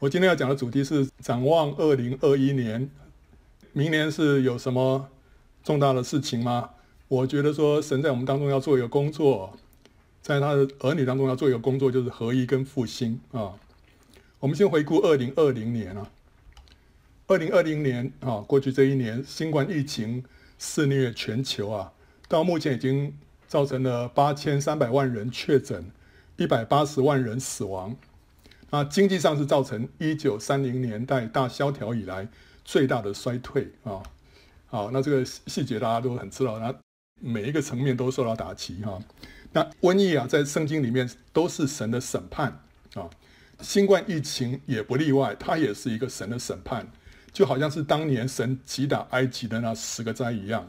我今天要讲的主题是展望二零二一年，明年是有什么重大的事情吗？我觉得说神在我们当中要做一个工作，在他的儿女当中要做一个工作，就是合一跟复兴啊。我们先回顾二零二零年啊，二零二零年啊，过去这一年新冠疫情肆虐全球啊，到目前已经造成了八千三百万人确诊，一百八十万人死亡。那经济上是造成一九三零年代大萧条以来最大的衰退啊，好，那这个细节大家都很知道，那每一个层面都受到打击哈。那瘟疫啊，在圣经里面都是神的审判啊，新冠疫情也不例外，它也是一个神的审判，就好像是当年神击打埃及的那十个灾一样。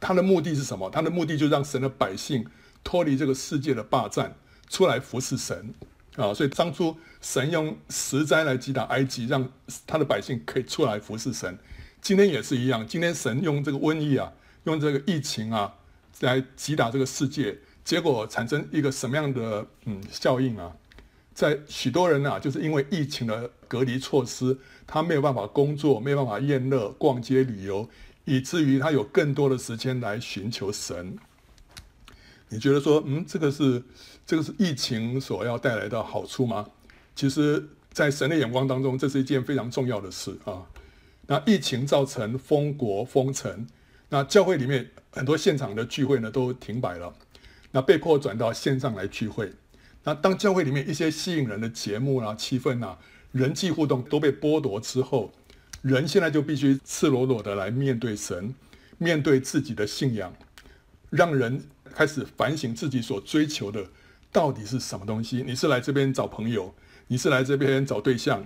它的目的是什么？它的目的就让神的百姓脱离这个世界的霸占，出来服侍神。啊，所以当初神用十灾来击打埃及，让他的百姓可以出来服侍神。今天也是一样，今天神用这个瘟疫啊，用这个疫情啊，来击打这个世界，结果产生一个什么样的嗯效应啊？在许多人啊，就是因为疫情的隔离措施，他没有办法工作，没有办法宴乐、逛街、旅游，以至于他有更多的时间来寻求神。你觉得说，嗯，这个是这个是疫情所要带来的好处吗？其实，在神的眼光当中，这是一件非常重要的事啊。那疫情造成封国封城，那教会里面很多现场的聚会呢都停摆了，那被迫转到线上来聚会。那当教会里面一些吸引人的节目啊、气氛啊、人际互动都被剥夺之后，人现在就必须赤裸裸的来面对神，面对自己的信仰，让人。开始反省自己所追求的到底是什么东西？你是来这边找朋友，你是来这边找对象，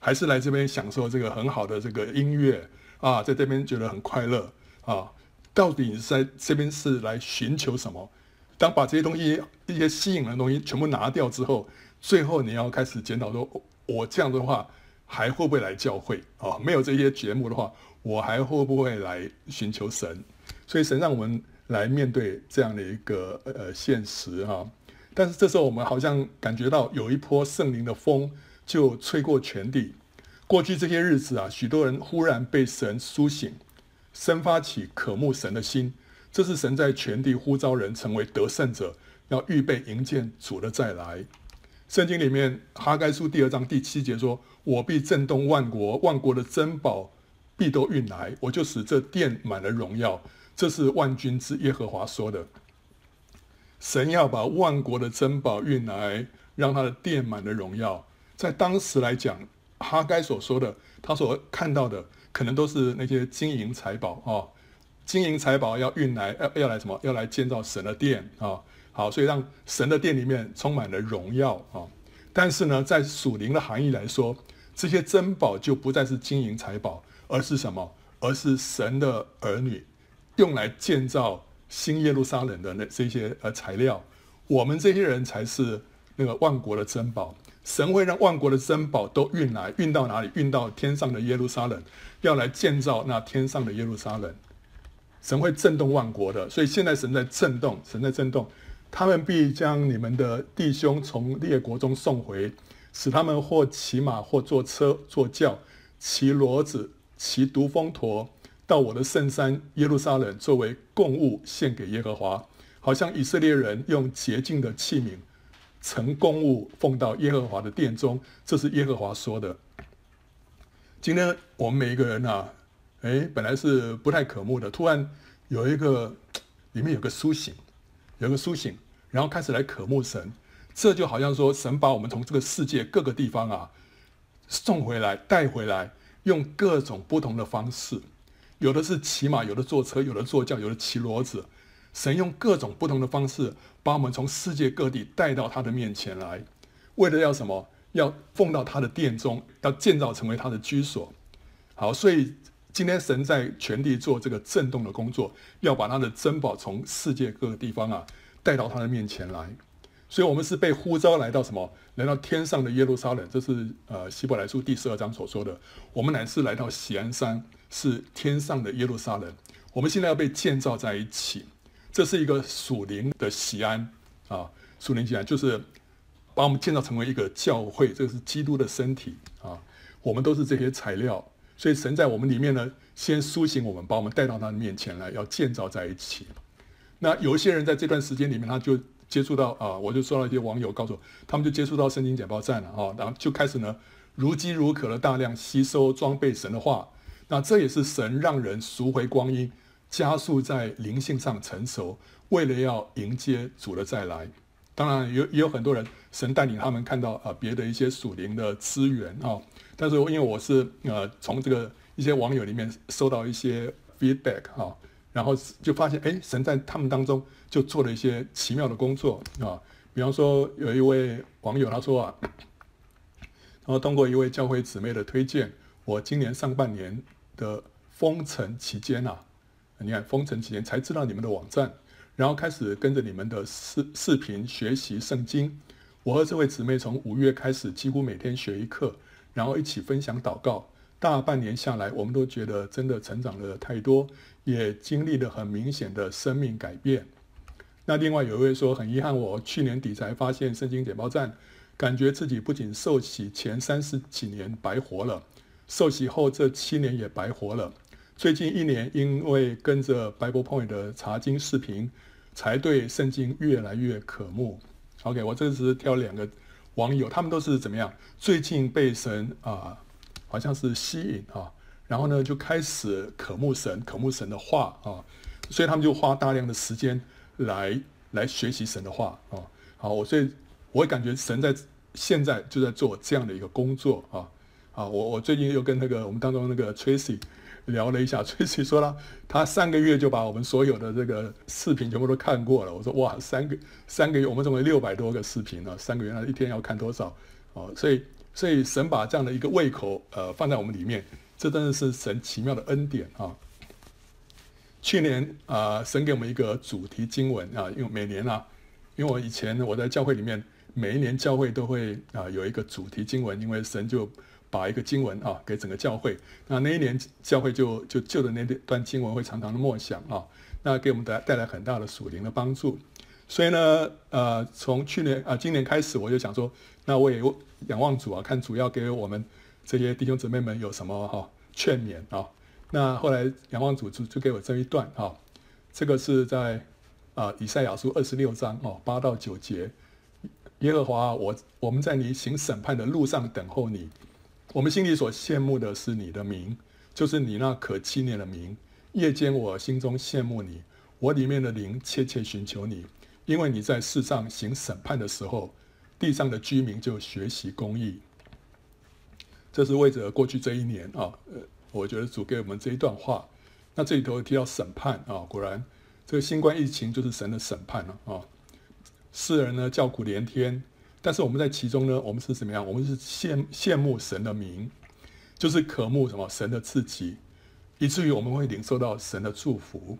还是来这边享受这个很好的这个音乐啊？在这边觉得很快乐啊？到底你是在这边是来寻求什么？当把这些东西、一些吸引的东西全部拿掉之后，最后你要开始检讨说：我这样的话还会不会来教会啊？没有这些节目的话，我还会不会来寻求神？所以神让我们。来面对这样的一个呃现实哈，但是这时候我们好像感觉到有一波圣灵的风就吹过全地。过去这些日子啊，许多人忽然被神苏醒，生发起渴慕神的心。这是神在全地呼召人成为得胜者，要预备迎接主的再来。圣经里面哈该书第二章第七节说：“我必震动万国，万国的珍宝必都运来，我就使这殿满了荣耀。”这是万军之耶和华说的。神要把万国的珍宝运来，让他的殿满了荣耀。在当时来讲，哈该所说的，他所看到的，可能都是那些金银财宝啊，金银财宝要运来，要要来什么？要来建造神的殿啊。好，所以让神的殿里面充满了荣耀啊。但是呢，在属灵的含义来说，这些珍宝就不再是金银财宝，而是什么？而是神的儿女。用来建造新耶路撒冷的那这些呃材料，我们这些人才是那个万国的珍宝。神会让万国的珍宝都运来，运到哪里？运到天上的耶路撒冷，要来建造那天上的耶路撒冷。神会震动万国的，所以现在神在震动，神在震动。他们必将你们的弟兄从列国中送回，使他们或骑马，或坐车，坐轿，骑骡子，骑独峰驼。到我的圣山耶路撒冷作为供物献给耶和华，好像以色列人用洁净的器皿盛供物奉到耶和华的殿中，这是耶和华说的。今天我们每一个人啊，诶，本来是不太渴慕的，突然有一个里面有个苏醒，有个苏醒，然后开始来渴慕神，这就好像说神把我们从这个世界各个地方啊送回来，带回来，用各种不同的方式。有的是骑马，有的坐车，有的坐轿，有的骑骡子。神用各种不同的方式，把我们从世界各地带到他的面前来，为了要什么？要奉到他的殿中，要建造成为他的居所。好，所以今天神在全地做这个震动的工作，要把他的珍宝从世界各个地方啊带到他的面前来。所以，我们是被呼召来到什么？来到天上的耶路撒冷。这是呃希伯来书第十二章所说的。我们乃是来到喜安山。是天上的耶路撒冷，我们现在要被建造在一起，这是一个属灵的锡安啊，属灵锡安就是把我们建造成为一个教会，这个是基督的身体啊，我们都是这些材料，所以神在我们里面呢，先苏醒我们，把我们带到他的面前来，要建造在一起。那有一些人在这段时间里面，他就接触到啊，我就收到一些网友告诉我，他们就接触到圣经简报站了啊，然后就开始呢，如饥如渴的大量吸收装备神的话。那这也是神让人赎回光阴，加速在灵性上成熟，为了要迎接主的再来。当然有也有很多人，神带领他们看到啊别的一些属灵的资源啊。但是因为我是呃从这个一些网友里面收到一些 feedback 啊，然后就发现哎神在他们当中就做了一些奇妙的工作啊。比方说有一位网友他说啊，然后通过一位教会姊妹的推荐，我今年上半年的封城期间啊，你看封城期间才知道你们的网站。然后开始跟着你们的视视频学习圣经。我和这位姊妹从五月开始，几乎每天学一课，然后一起分享祷告。大半年下来，我们都觉得真的成长了太多，也经历了很明显的生命改变。那另外有一位说，很遗憾，我去年底才发现圣经简报站，感觉自己不仅受洗前三十几年白活了，受洗后这七年也白活了。最近一年，因为跟着 Bible Point 的查经视频，才对圣经越来越渴慕。OK，我这次挑两个网友，他们都是怎么样？最近被神啊、好像是吸引啊，然后呢就开始渴慕神，渴慕神的话啊，所以他们就花大量的时间来来学习神的话啊。好，我所以我会感觉神在现在就在做这样的一个工作啊。啊，我我最近又跟那个我们当中那个 Tracy。聊了一下，崔琦说了，他三个月就把我们所有的这个视频全部都看过了。我说哇，三个三个月，我们总共六百多个视频呢，三个月那一天要看多少？哦，所以所以神把这样的一个胃口呃放在我们里面，这真的是神奇妙的恩典啊。去年啊、神给我们一个主题经文啊，因为每年啊，因为我以前我在教会里面，每一年教会都会啊有一个主题经文，因为神就。把一个经文啊给整个教会，那那一年教会就就就的那段经文会常常的默想啊，那给我们带带来很大的属灵的帮助。所以呢，呃，从去年啊今年开始，我就想说，那我也仰望主啊，看主要给我们这些弟兄姊妹们有什么哈、劝勉啊。那后来仰望主就就给我这一段啊，这个是在啊以赛亚书二十六章哦八到九节，耶和华我我们在你行审判的路上等候你。我们心里所羡慕的是你的名，就是你那可纪念的名。夜间我心中羡慕你，我里面的灵切切寻求你，因为你在世上行审判的时候，地上的居民就学习公义。这是为着过去这一年啊，呃，我觉得主给我们这一段话。那这里头提到审判啊，果然这个新冠疫情就是神的审判了啊，世人呢叫苦连天。但是我们在其中呢，我们是怎么样？我们是羡羡慕神的名，就是渴慕什么神的赐给，以至于我们会领受到神的祝福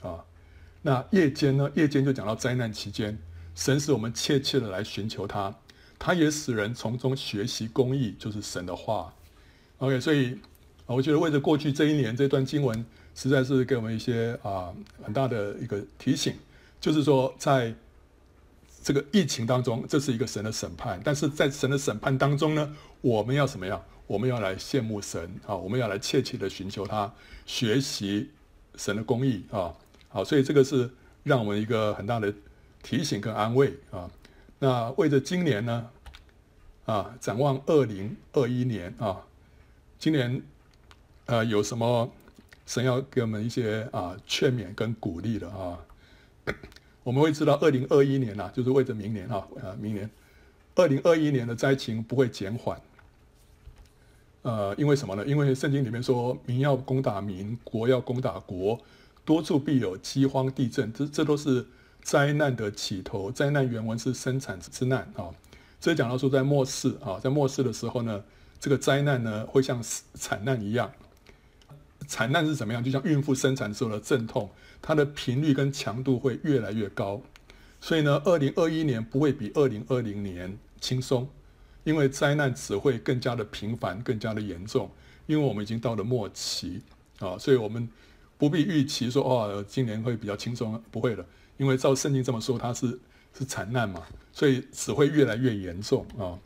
啊。那夜间呢？夜间就讲到灾难期间，神使我们切切的来寻求他，他也使人从中学习公义，就是神的话。OK，所以我觉得为着过去这一年这段经文，实在是给我们一些啊很大的一个提醒，就是说在。这个疫情当中，这是一个神的审判，但是在神的审判当中呢，我们要怎么样？我们要来羡慕神啊，我们要来切切的寻求他，学习神的公义啊，好，所以这个是让我们一个很大的提醒跟安慰啊。那为着今年呢，啊，展望二零二一年啊，今年呃有什么神要给我们一些啊劝勉跟鼓励的啊？我们会知道，二零二一年呐，就是为着明年啊，呃，明年，二零二一年的灾情不会减缓。呃，因为什么呢？因为圣经里面说，民要攻打民，国要攻打国，多处必有饥荒、地震，这这都是灾难的起头。灾难原文是生产之难啊。这讲到说，在末世啊，在末世的时候呢，这个灾难呢会像惨难一样。惨难是怎么样？就像孕妇生产时候的阵痛，它的频率跟强度会越来越高。所以呢，二零二一年不会比二零二零年轻松，因为灾难只会更加的频繁、更加的严重。因为我们已经到了末期啊，所以我们不必预期说哦，今年会比较轻松，不会的。因为照圣经这么说，它是是惨难嘛，所以只会越来越严重啊。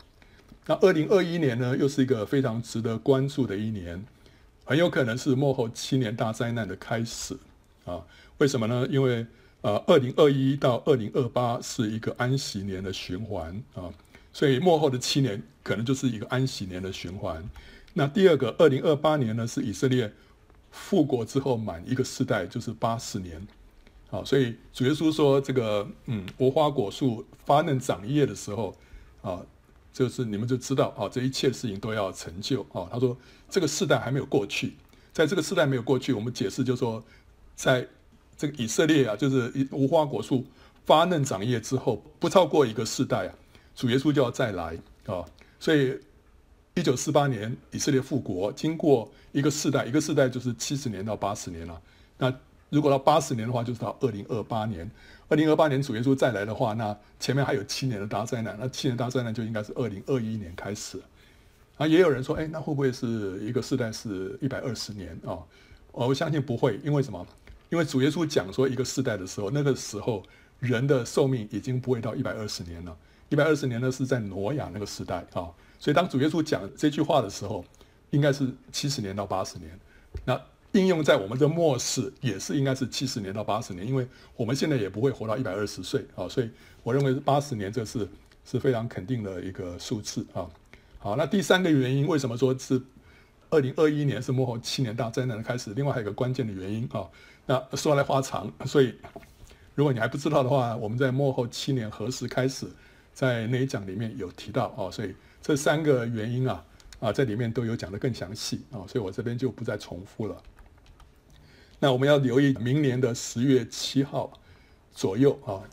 那二零二一年呢，又是一个非常值得关注的一年，很有可能是幕后七年大灾难的开始啊？为什么呢？因为呃，二零二一到二零二八是一个安息年的循环啊，所以幕后的七年可能就是一个安息年的循环。那第二个，二零二八年呢，是以色列复国之后满一个世代，就是八十年。啊，所以主耶稣说这个，嗯，无花果树发嫩长叶的时候，啊，就是你们就知道，啊，这一切事情都要成就。啊，他说这个世代还没有过去，在这个世代没有过去，我们解释就说，在这个以色列啊，就是无花果树发嫩长叶之后，不超过一个世代啊，主耶稣就要再来。啊，所以一九四八年以色列复国，经过一个世代，一个世代就是七十年到八十年了，那。如果到八十年的话，就是到二零二八年。二零二八年主耶稣再来的话，那前面还有七年的大灾难，那七年大灾难就应该是二零二一年开始。啊，也有人说，哎，那会不会是一个世代是一百二十年啊？我相信不会，因为什么？因为主耶稣讲说一个世代的时候，那个时候人的寿命已经不会到一百二十年了。一百二十年呢是在挪亚那个时代啊，所以当主耶稣讲这句话的时候，应该是七十年到八十年。那应用在我们的末世也是应该是七十年到八十年，因为我们现在也不会活到一百二十岁啊，所以我认为是八十年，这是是非常肯定的一个数字啊。好，那第三个原因，为什么说是二零二一年是幕后七年大灾难的开始？另外还有一个关键的原因啊，那说来话长，所以如果你还不知道的话，我们在幕后七年何时开始，在那一讲里面有提到啊，所以这三个原因啊啊在里面都有讲得更详细啊，所以我这边就不再重复了。那我们要留意明年的十月七号左右啊，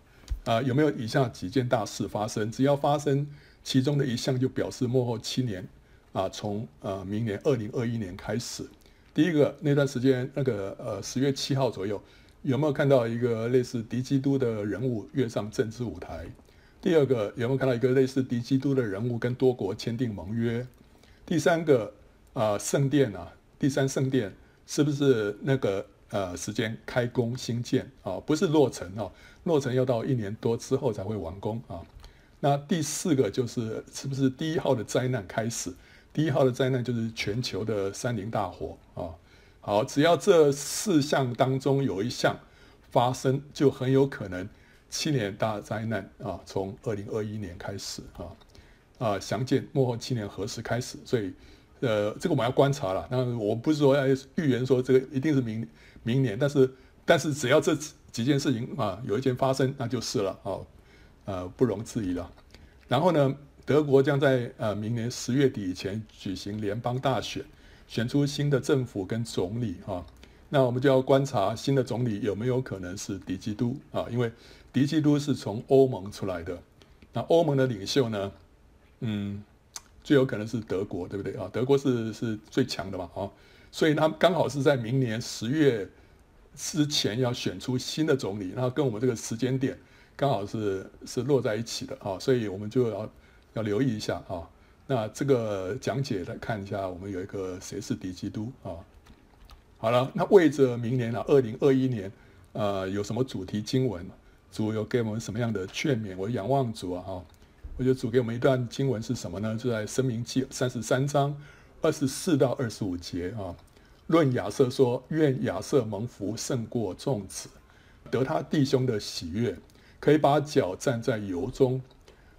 啊有没有以下几件大事发生？只要发生其中的一项，就表示末后七年啊，从呃明年二零二一年开始。第一个那段时间，那个呃十月七号左右，有没有看到一个类似敌基督的人物跃上政治舞台？第二个有没有看到一个类似敌基督的人物跟多国签订盟约？第三个啊圣殿啊，第三圣殿是不是那个？呃，时间开工兴建啊、不是落成啊、落成要到一年多之后才会完工啊、那第四个就是是不是第一号的灾难开始？第一号的灾难就是全球的山林大火啊、好，只要这四项当中有一项发生，就很有可能七年大灾难啊，从二零二一年开始啊啊，详见末后七年何时开始？所以。呃，这个我们要观察了。那我不是说要预言说这个一定是明明年，但是但是只要这几件事情啊有一件发生，那就是了啊，呃不容置疑了。然后呢，德国将在呃明年十月底以前举行联邦大选，选出新的政府跟总理啊。那我们就要观察新的总理有没有可能是敌基督啊？因为敌基督是从欧盟出来的，那欧盟的领袖呢，嗯。最有可能是德国，对不对啊？德国是是最强的嘛，啊，所以他刚好是在明年十月之前要选出新的总理，然后跟我们这个时间点刚好是是落在一起的啊，所以我们就要要留意一下啊。那这个讲解来看一下，我们有一个谁是敌基督啊？好了，那为着明年啊，二零二一年，呃，有什么主题经文？主有给我们什么样的劝勉？我仰望主啊，哈。我觉得主给我们一段经文是什么呢？就在《申命记》三十三章二十四到二十五节啊。论亚瑟说：“愿亚瑟蒙福胜过众子，得他弟兄的喜悦，可以把脚站在油中。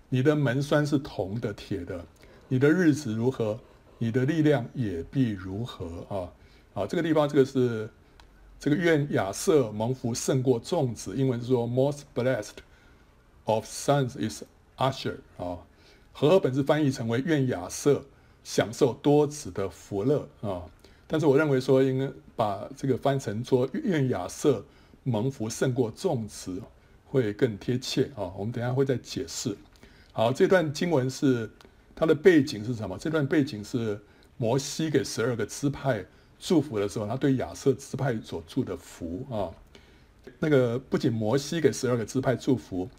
你的门栓是铜的、铁的，你的日子如何，你的力量也必如何啊！”啊，这个地方这个是这个愿亚瑟蒙福胜过众子，英文是说 “most blessed of sons is”。Asher 啊，和合本是翻译成为愿亚设享受多子的福乐啊，但是我认为说应该把这个翻成说愿亚瑟蒙福胜过众子会更贴切啊。我们等下会再解释。好，这段经文是它的背景是什么？这段背景是摩西给十二个支派祝福的时候，他对亚瑟支派所祝的福啊。那个不仅摩西给十二个支派祝福。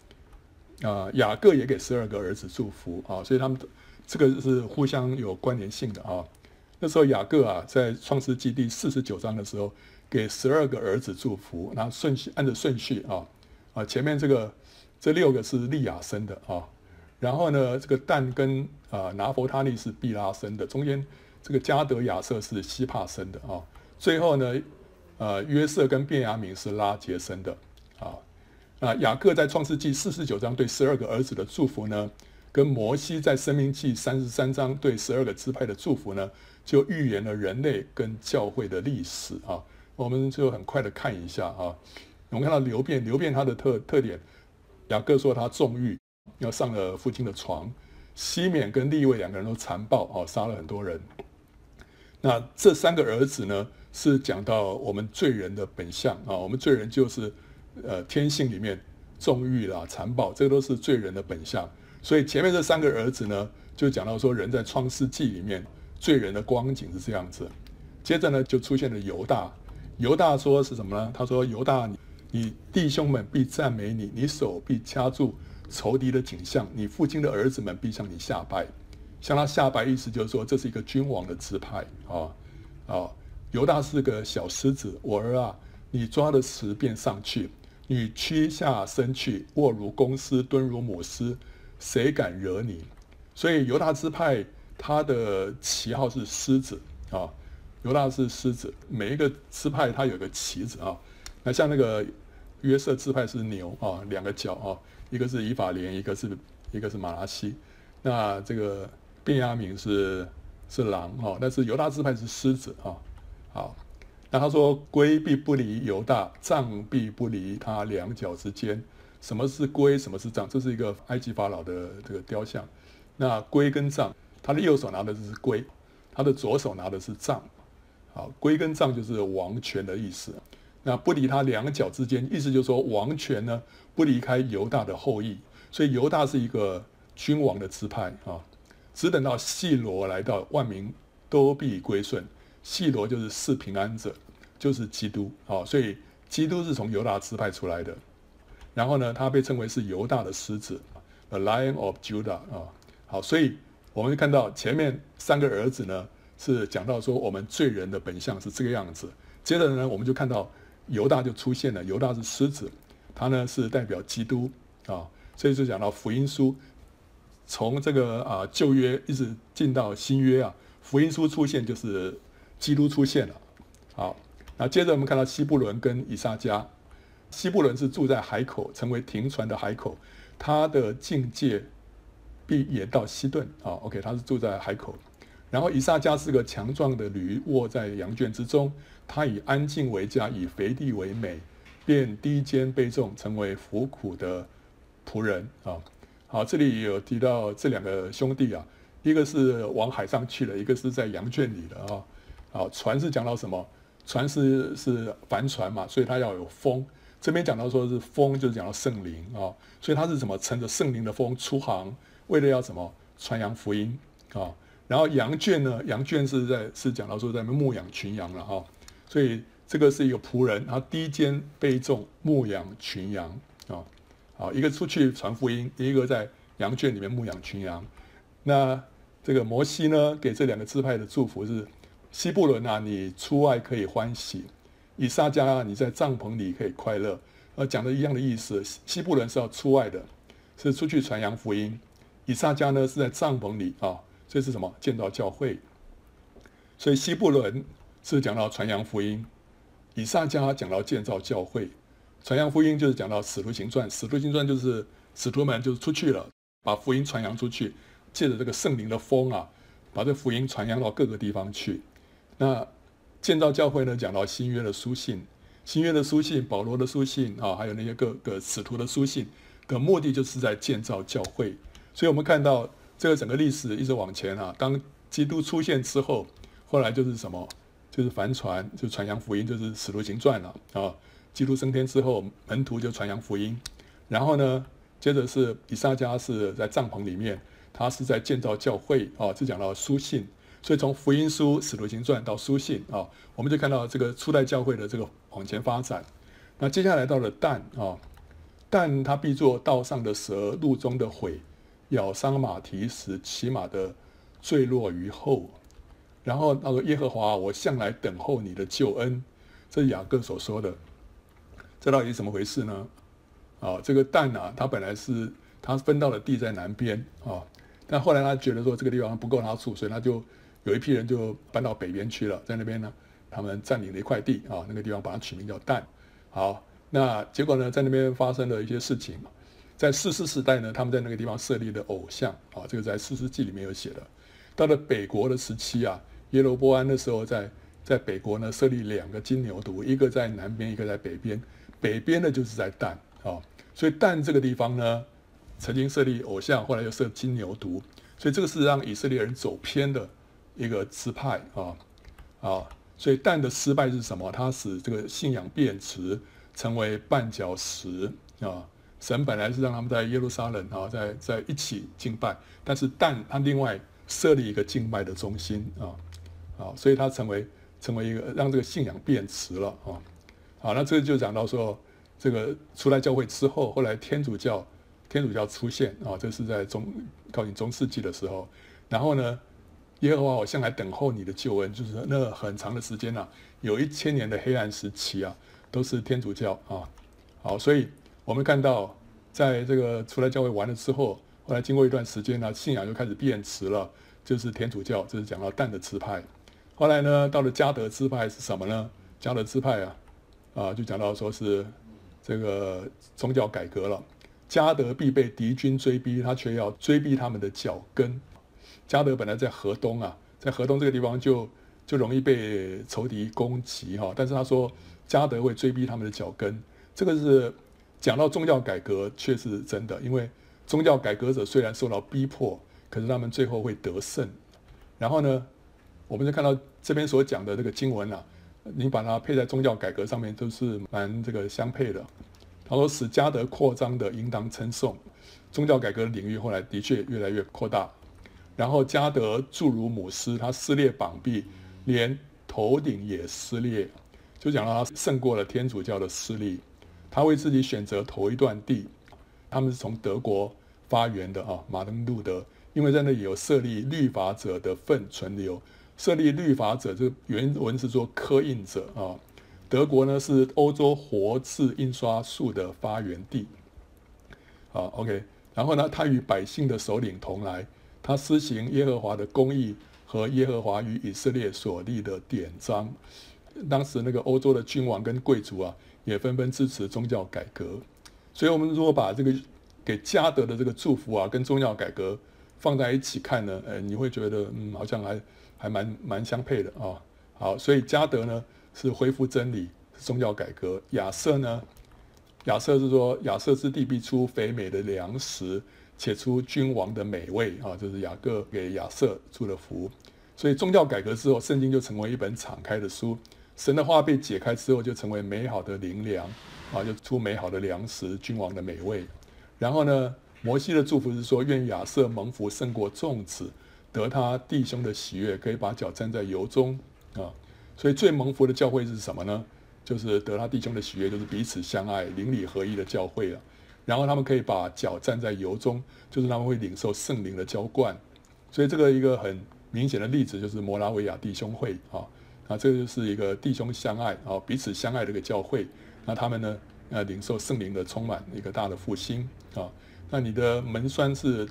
啊，雅各也给十二个儿子祝福啊，所以他们这个是互相有关联性的啊。那时候雅各啊，在创世纪第四十九章的时候，给十二个儿子祝福，然后顺序按着顺序啊啊，前面这个这六个是利亚生的啊，然后呢，这个但跟啊、拿弗他利是毕拉生的，中间这个加得亚瑟是希帕生的啊、最后呢，呃约瑟跟便雅明是拉杰生的啊。那雅各在创世纪四十九章对十二个儿子的祝福呢，跟摩西在申命记三十三章对十二个支派的祝福呢，就预言了人类跟教会的历史啊。我们就很快的看一下啊。我们看到流便，流便他的特特点，雅各说他纵欲。要上了父亲的床，西缅跟利未两个人都残暴啊，杀了很多人。那这三个儿子呢，是讲到我们罪人的本相啊，我们罪人就是呃天性里面纵欲啦、残暴，这都是罪人的本相。所以前面这三个儿子呢，就讲到说人在创世纪里面罪人的光景是这样子。接着呢，就出现了犹大，犹大说是什么呢？他说犹大，你弟兄们必赞美你，你手必掐住。仇敌的景象，你父亲的儿子们必向你下拜，向他下拜，意思就是说这是一个君王的支派啊啊！犹大是个小狮子，我儿啊，你抓的时便上去，你屈下身去，卧如公狮，蹲如母狮，谁敢惹你？所以犹大支派他的旗号是狮子啊，犹大是狮子，每一个支派它有个旗子啊，那像那个约瑟支派是牛啊，两个角啊。一个是以法莲，一个是一个是马拉西，那这个便雅悯是是狼哦，但是犹大支派是狮子啊。好，那他说龟必不离犹大，杖必不离他两脚之间。什么是龟？什么是杖？这是一个埃及法老的这个雕像。那龟跟杖，他的右手拿的是龟，他的左手拿的是杖。好，龟跟杖就是王权的意思。那不离他两脚之间，意思就是说王权呢不离开犹大的后裔，所以犹大是一个君王的支派啊。只等到细罗来到，万民都必归顺。细罗就是赐平安者，就是基督啊。所以基督是从犹大支派出来的。然后呢，他被称为是犹大的狮子，The Lion of Judah 啊。好，所以我们就看到前面三个儿子呢，是讲到说我们罪人的本相是这个样子。接着呢，我们就看到。犹大就出现了，犹大是狮子，他呢是代表基督啊，所以就讲到福音书，从这个啊旧约一直进到新约啊，福音书出现就是基督出现了。好，那接着我们看到西布伦跟以撒加，西布伦是住在海口，成为停船的海口，他的境界必延到西顿啊。OK，他是住在海口。然后以撒加是个强壮的驴，卧在羊圈之中。他以安静为家，以肥地为美，便低肩背重，成为服苦的仆人啊。好，这里有提到这两个兄弟啊，一个是往海上去了，一个是在羊圈里的啊。啊，船是讲到什么？船是是帆船嘛，所以它要有风。这边讲到说是风，就是讲到圣灵啊，所以它是什么？乘着圣灵的风出航，为了要什么？传扬福音啊。然后羊圈呢？羊圈是在是讲到说在牧养群羊了哈，所以这个是一个仆人，他低肩背重牧养群羊啊，好，一个出去传福音，一个在羊圈里面牧养群羊。那这个摩西呢，给这两个支派的祝福是：西布伦啊，你出外可以欢喜；以萨迦啊，你在帐篷里可以快乐。呃，讲的一样的意思，西布伦是要出外的，是出去传扬福音；以萨迦呢，是在帐篷里啊。这是什么？建造教会。所以西布伦是讲到传扬福音，以萨迦讲到建造教会。传扬福音就是讲到使徒行传，使徒行传就是使徒们就是出去了，把福音传扬出去，借着这个圣灵的风啊，把这福音传扬到各个地方去。那建造教会呢，讲到新约的书信，新约的书信，保罗的书信啊，还有那些各个使徒的书信，的目的就是在建造教会。所以我们看到。这个整个历史一直往前啊，当基督出现之后，后来就是什么？就是帆船，就传扬福音，就是使徒行传了啊。基督升天之后，门徒就传扬福音。然后呢，接着是以萨迦是在帐篷里面，他是在建造教会啊。就讲到书信，所以从福音书、使徒行传到书信啊，我们就看到这个初代教会的这个往前发展。那接下来到了但啊，但他必作道上的蛇，路中的毁。咬伤马蹄，使骑马的坠落于后。然后他说：“耶和华，我向来等候你的救恩。”这是雅各所说的。这到底是怎么回事呢？啊，这个但啊，他本来是他分到了地在南边啊。但后来他觉得说这个地方不够他住，所以他就有一批人就搬到北边去了，在那边呢，他们占领了一块地啊，那个地方把它取名叫蛋。好，那结果呢，在那边发生了一些事情嘛。在四世时代呢，他们在那个地方设立的偶像啊，这个在四世纪里面有写的。到了北国的时期啊，耶罗波安的时候在在北国呢设立两个金牛犊，一个在南边，一个在北边。北边呢就是在但啊，所以但这个地方呢，曾经设立偶像，后来又设金牛犊，所以这个是让以色列人走偏的一个支派啊啊，所以但的失败是什么？它使这个信仰变质，成为绊脚石啊。神本来是让他们在耶路撒冷啊，在在一起敬拜，但是但他另外设立一个敬拜的中心啊，啊，所以他成为成为一个让这个信仰变质了啊，好，那这个就讲到说，这个出来教会之后，后来天主教天主教出现啊，这是在中靠近中世纪的时候，然后呢，耶和华我向来等候你的救恩，就是那很长的时间呐、啊，有一千年的黑暗时期啊，都是天主教啊，好，所以。我们看到，在这个出来教会完了之后，后来经过一段时间呢，信仰就开始变迟了，就是天主教，这是讲到但的支派。后来呢，到了加德支派是什么呢？加德支派啊，啊，就讲到说是这个宗教改革了。加德必被敌军追逼，他却要追逼他们的脚跟。迦得本来在河东啊，在河东这个地方就就容易被仇敌攻击哈，但是他说迦得会追逼他们的脚跟，这个是。讲到宗教改革，却是真的，因为宗教改革者虽然受到逼迫，可是他们最后会得胜。然后呢，我们就看到这边所讲的这个经文啊，你把它配在宗教改革上面，都是蛮这个相配的。他说：“使迦得扩张的，应当称颂。”宗教改革领域后来的确越来越扩大。然后迦得铸如母狮，他撕裂膀臂，连头顶也撕裂，就讲到他胜过了天主教的势力。他为自己选择头一段地，他们是从德国发源的啊，马丁路德，因为在那里有设立律法者的份存留，设立律法者这原文是说刻印者啊。德国呢是欧洲活字印刷术的发源地。好，OK，然后呢，他与百姓的首领同来，他施行耶和华的公义和耶和华与以色列所立的典章。当时那个欧洲的君王跟贵族啊。也纷纷支持宗教改革，所以，我们如果把这个给迦得的这个祝福啊，跟宗教改革放在一起看呢，呃，你会觉得，嗯，好像还还蛮蛮相配的啊、好，所以迦得呢是恢复真理，宗教改革；亚瑟呢，亚瑟是说亚瑟之地必出肥美的粮食，写出君王的美味啊，就是雅各给亚瑟祝的福。所以宗教改革之后，圣经就成为一本敞开的书。神的话被解开之后，就成为美好的灵粮啊，就出美好的粮食，君王的美味。然后呢，摩西的祝福是说，愿亚瑟蒙福胜过众子，得他弟兄的喜悦，可以把脚站在油中啊。所以最蒙福的教会是什么呢？就是得他弟兄的喜悦，就是彼此相爱、邻里合一的教会了。然后他们可以把脚站在油中，就是他们会领受圣灵的浇灌。所以这个一个很明显的例子就是摩拉维亚弟兄会啊。那，这就是一个弟兄相爱啊，彼此相爱的一个教会。那他们呢，呃，领受圣灵的充满，一个大的复兴啊。那你的门栓是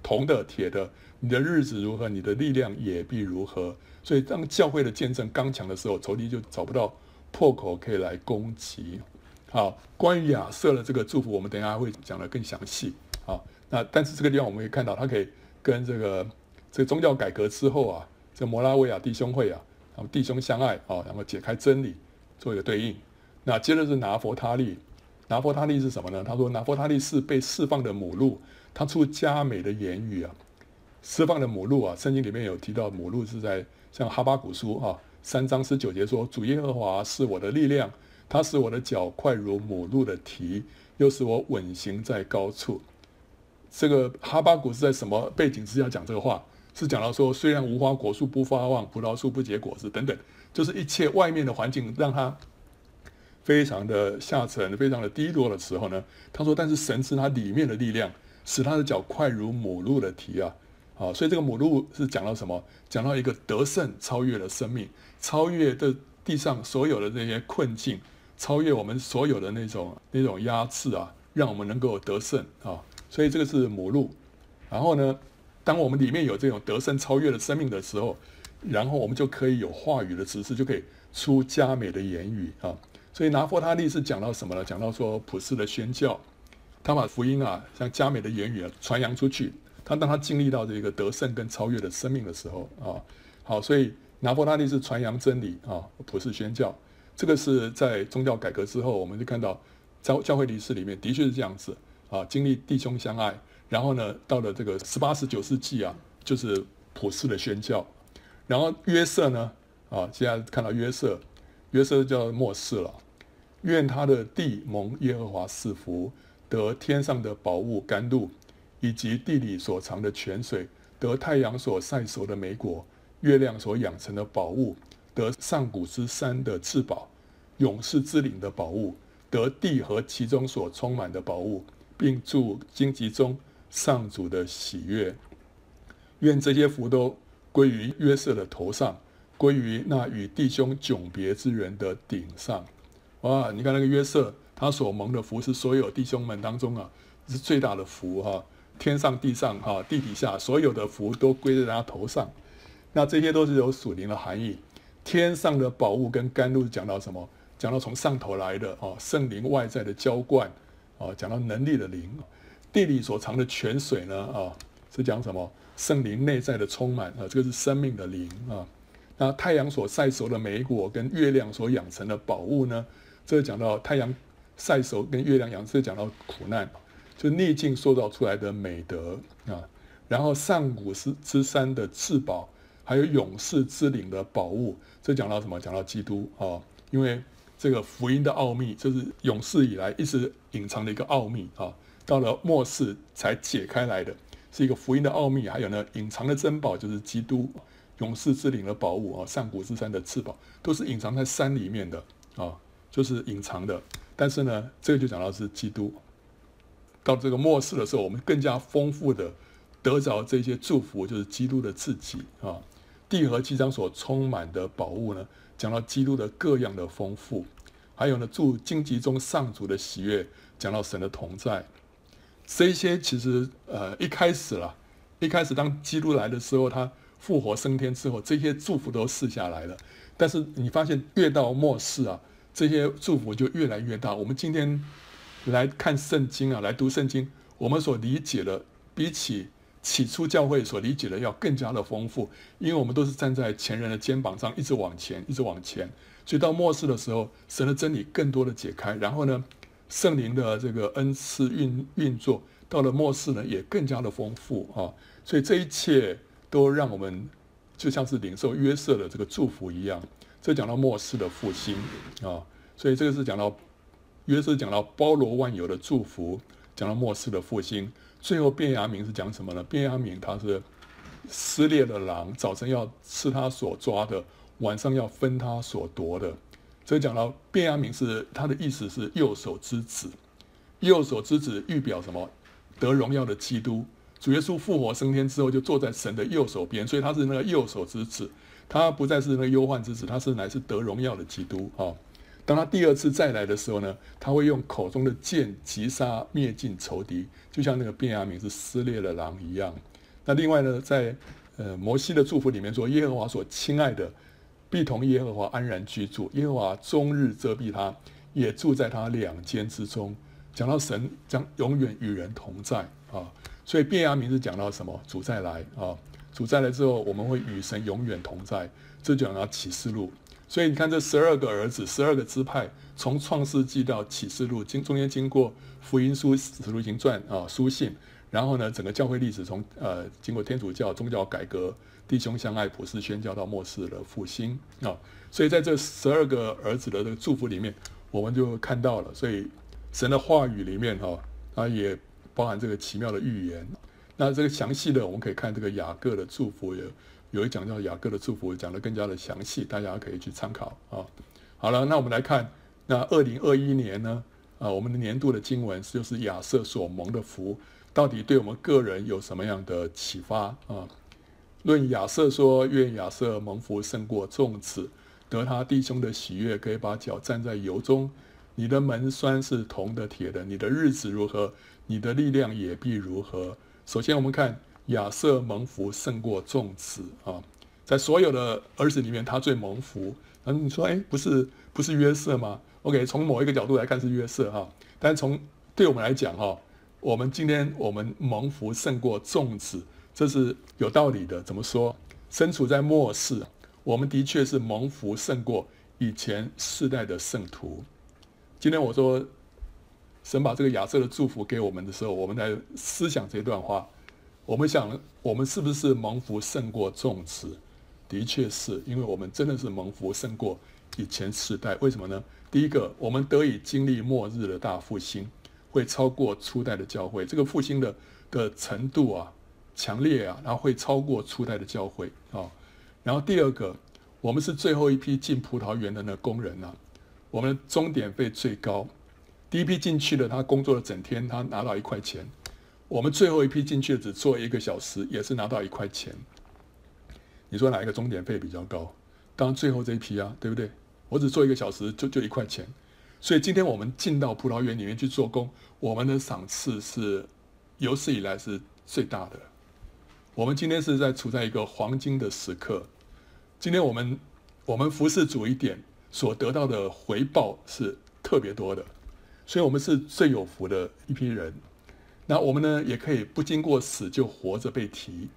铜的、铁的，你的日子如何，你的力量也必如何。所以，当教会的见证刚强的时候，仇敌就找不到破口可以来攻击。好，关于亚瑟的这个祝福，我们等一下会讲得更详细。好，那但是这个地方我们可以看到，它可以跟这个这个宗教改革之后啊，这摩拉维亚弟兄会啊。弟兄相爱啊，然后解开真理，做一个对应。那接着是拿佛他利，拿佛他利是什么呢？他说拿佛他利是被释放的母鹿，他出佳美的言语啊。释放的母鹿啊，圣经里面有提到母鹿是在像哈巴谷书啊三章十九节说，主耶和华是我的力量，他使我的脚快如母鹿的蹄，又使我稳行在高处。这个哈巴谷是在什么背景之下讲这个话？是讲到说，虽然无花果树不发旺，葡萄树不结果子等等，就是一切外面的环境让他非常的下沉，非常的低落的时候呢，他说，但是神是他里面的力量，使他的脚快如母鹿的蹄啊，啊，所以这个母鹿是讲到什么？讲到一个得胜超越了生命，超越的地上所有的这些困境，超越我们所有的那种那种压制啊，让我们能够得胜啊。所以这个是母鹿。然后呢，当我们里面有这种得胜超越的生命的时候，然后我们就可以有话语的知识，就可以出佳美的言语啊。所以拿破他利是讲到什么呢？讲到说普世的宣教，他把福音啊，像佳美的言语啊传扬出去。他当他经历到这个得胜跟超越的生命的时候啊，好，所以拿破他利是传扬真理啊，普世宣教。这个是在宗教改革之后，我们就看到教教会历史里面的确是这样子啊，经历弟兄相爱，然后呢，到了这个十八、十九世纪啊，就是普世的宣教。然后约瑟呢，啊，现在看到约瑟，约瑟叫末世了。愿他的地蒙耶和华赐福，得天上的宝物甘露，以及地里所藏的泉水，得太阳所晒熟的美果，月亮所养成的宝物，得上古之山的至宝。勇士之灵的宝物，得地和其中所充满的宝物，并住荆棘中上主的喜悦。愿这些福都归于约瑟的头上，归于那与弟兄迥别之人的顶上。哇，你看那个约瑟，他所蒙的福是所有弟兄们当中啊，是最大的福哈。天上地上哈，地底下所有的福都归在他头上。那这些都是有属灵的含义。天上的宝物跟甘露讲到什么？讲到从上头来的啊，圣灵外在的浇灌啊，讲到能力的灵，地里所藏的泉水呢啊，是讲什么？圣灵内在的充满啊，这个是生命的灵啊。那太阳所晒熟的美果跟月亮所养成的宝物呢，这个讲到太阳晒熟跟月亮养，这个讲到苦难，就逆境塑造出来的美德啊。然后上古之之山的至宝，还有勇士之灵的宝物，这讲到什么？讲到基督啊，因为。这个福音的奥秘，就是永世以来一直隐藏的一个奥秘啊，到了末世才解开来的，是一个福音的奥秘。还有呢，隐藏的珍宝就是基督，永世之灵的宝物啊，上古之山的至宝，都是隐藏在山里面的啊，就是隐藏的。但是呢，这个就讲到是基督。到这个末世的时候，我们更加丰富的得着这些祝福，就是基督的自己啊，地和其中所充满的宝物呢。讲到基督的各样的丰富，还有呢，祝荆棘中上主的喜悦，讲到神的同在，这些其实呃一开始了，一开始当基督来的时候，他复活升天之后，这些祝福都赐下来了。但是你发现越到末世啊，这些祝福就越来越大。我们今天来看圣经啊，来读圣经，我们所理解的比起。起初教会所理解的要更加的丰富，因为我们都是站在前人的肩膀上，一直往前，一直往前。所以到末世的时候，神的真理更多的解开，然后呢，圣灵的这个恩赐运运作，到了末世呢，也更加的丰富啊。所以这一切都让我们就像是领受约瑟的这个祝福一样。这讲到末世的复兴啊，所以这个是讲到约瑟讲到包罗万有的祝福，讲到末世的复兴。最后，便雅悯是讲什么呢？便雅悯他是撕裂的狼，早晨要吃他所抓的，晚上要分他所夺的。所以讲到便雅悯是他的意思是右手之子，右手之子预表什么？得荣耀的基督。主耶稣复活升天之后，就坐在神的右手边，所以他是那个右手之子，他不再是那个忧患之子，他是乃是得荣耀的基督啊。当他第二次再来的时候呢，他会用口中的剑击杀灭尽仇敌，就像那个便雅悯是撕裂的狼一样。那另外呢，在呃摩西的祝福里面说，耶和华所亲爱的必同耶和华安然居住，耶和华终日遮蔽他，也住在他两肩之中。讲到神将永远与人同在啊，所以便雅悯是讲到什么？主再来啊，主再来之后，我们会与神永远同在。这就讲到启示录。所以你看，这十二个儿子，十二个支派，从创世纪到启示录，经中间经过福音书、使徒行传啊、书信，然后呢，整个教会历史从呃经过天主教宗教改革、弟兄相爱、普世宣教到末世的复兴啊。所以在这十二个儿子的这个祝福里面，我们就看到了，所以神的话语里面哈，它也包含这个奇妙的预言。那这个详细的，我们可以看这个雅各的祝福也。有一讲叫雅各的祝福，讲得更加的详细，大家可以去参考啊。好了，那我们来看，那二零二一年呢，啊，我们的年度的经文就是亚瑟所蒙的福，到底对我们个人有什么样的启发啊？论亚瑟说，愿亚瑟蒙福胜过众子，得他弟兄的喜悦，可以把脚站在油中，你的门栓是铜的、铁的，你的日子如何，你的力量也必如何。首先，我们看亚瑟蒙福胜过众子啊，在所有的儿子里面，他最蒙福。那你说，哎，不是不是约瑟吗？OK，从某一个角度来看是约瑟哈，但从对我们来讲哈，我们今天我们蒙福胜过众子，这是有道理的。怎么说？身处在末世，我们的确是蒙福胜过以前世代的圣徒。今天我说，神把这个亚瑟的祝福给我们的时候，我们来思想这段话。我们想，我们是不是蒙福胜过众子？的确是，因为我们真的是蒙福胜过以前世代。为什么呢？第一个，我们得以经历末日的大复兴，会超过初代的教会。这个复兴的的程度啊，强烈啊，然后会超过初代的教会啊、然后第二个，我们是最后一批进葡萄园的那工人啊。我们的钟点费最高，第一批进去的他工作了整天，他拿到一块钱。我们最后一批进去只做一个小时，也是拿到一块钱。你说哪一个钟点费比较高？当然最后这一批啊，对不对？我只做一个小时就就一块钱。所以今天我们进到葡萄园里面去做工，我们的赏赐是有史以来是最大的。我们今天是在处在一个黄金的时刻。今天我们我们服侍主一点。所得到的回报是特别多的，所以我们是最有福的一批人。那我们呢，也可以不经过死就活着被提。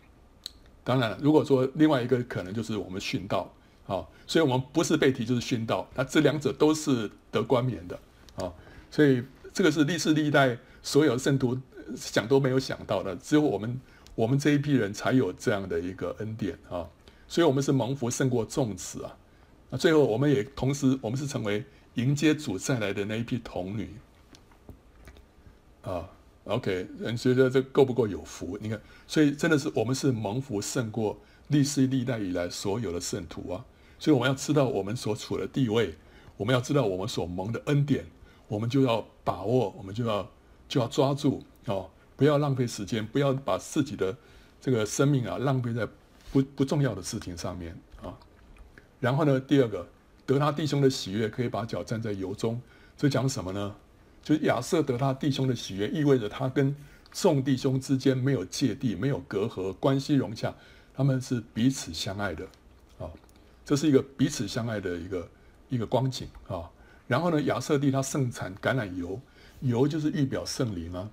当然了，如果说另外一个可能就是我们殉道啊，所以我们不是被提就是殉道，那这两者都是得冠冕的啊。所以这个是历世历代所有圣徒想都没有想到的，只有我们我们这一批人才有这样的一个恩典啊。所以我们是蒙福胜过众子啊。那最后，我们也同时，我们是成为迎接主再来的那一批童女啊。OK，你觉得这够不够有福？你看，所以真的是我们是蒙福胜过历世历代以来所有的圣徒啊。所以我们要知道我们所处的地位，我们要知道我们所蒙的恩典，我们就要把握，我们就要就要抓住哦，不要浪费时间，不要把自己的这个生命啊浪费在不不重要的事情上面啊。然后呢，第二个得他弟兄的喜悦，可以把脚站在油中。这讲什么呢？就是亚瑟得他弟兄的喜悦，意味着他跟众弟兄之间没有芥蒂，没有隔阂，关系融洽，他们是彼此相爱的啊。这是一个彼此相爱的一个一个光景啊。然后呢，亚瑟弟他盛产橄榄油，油就是预表圣灵啊。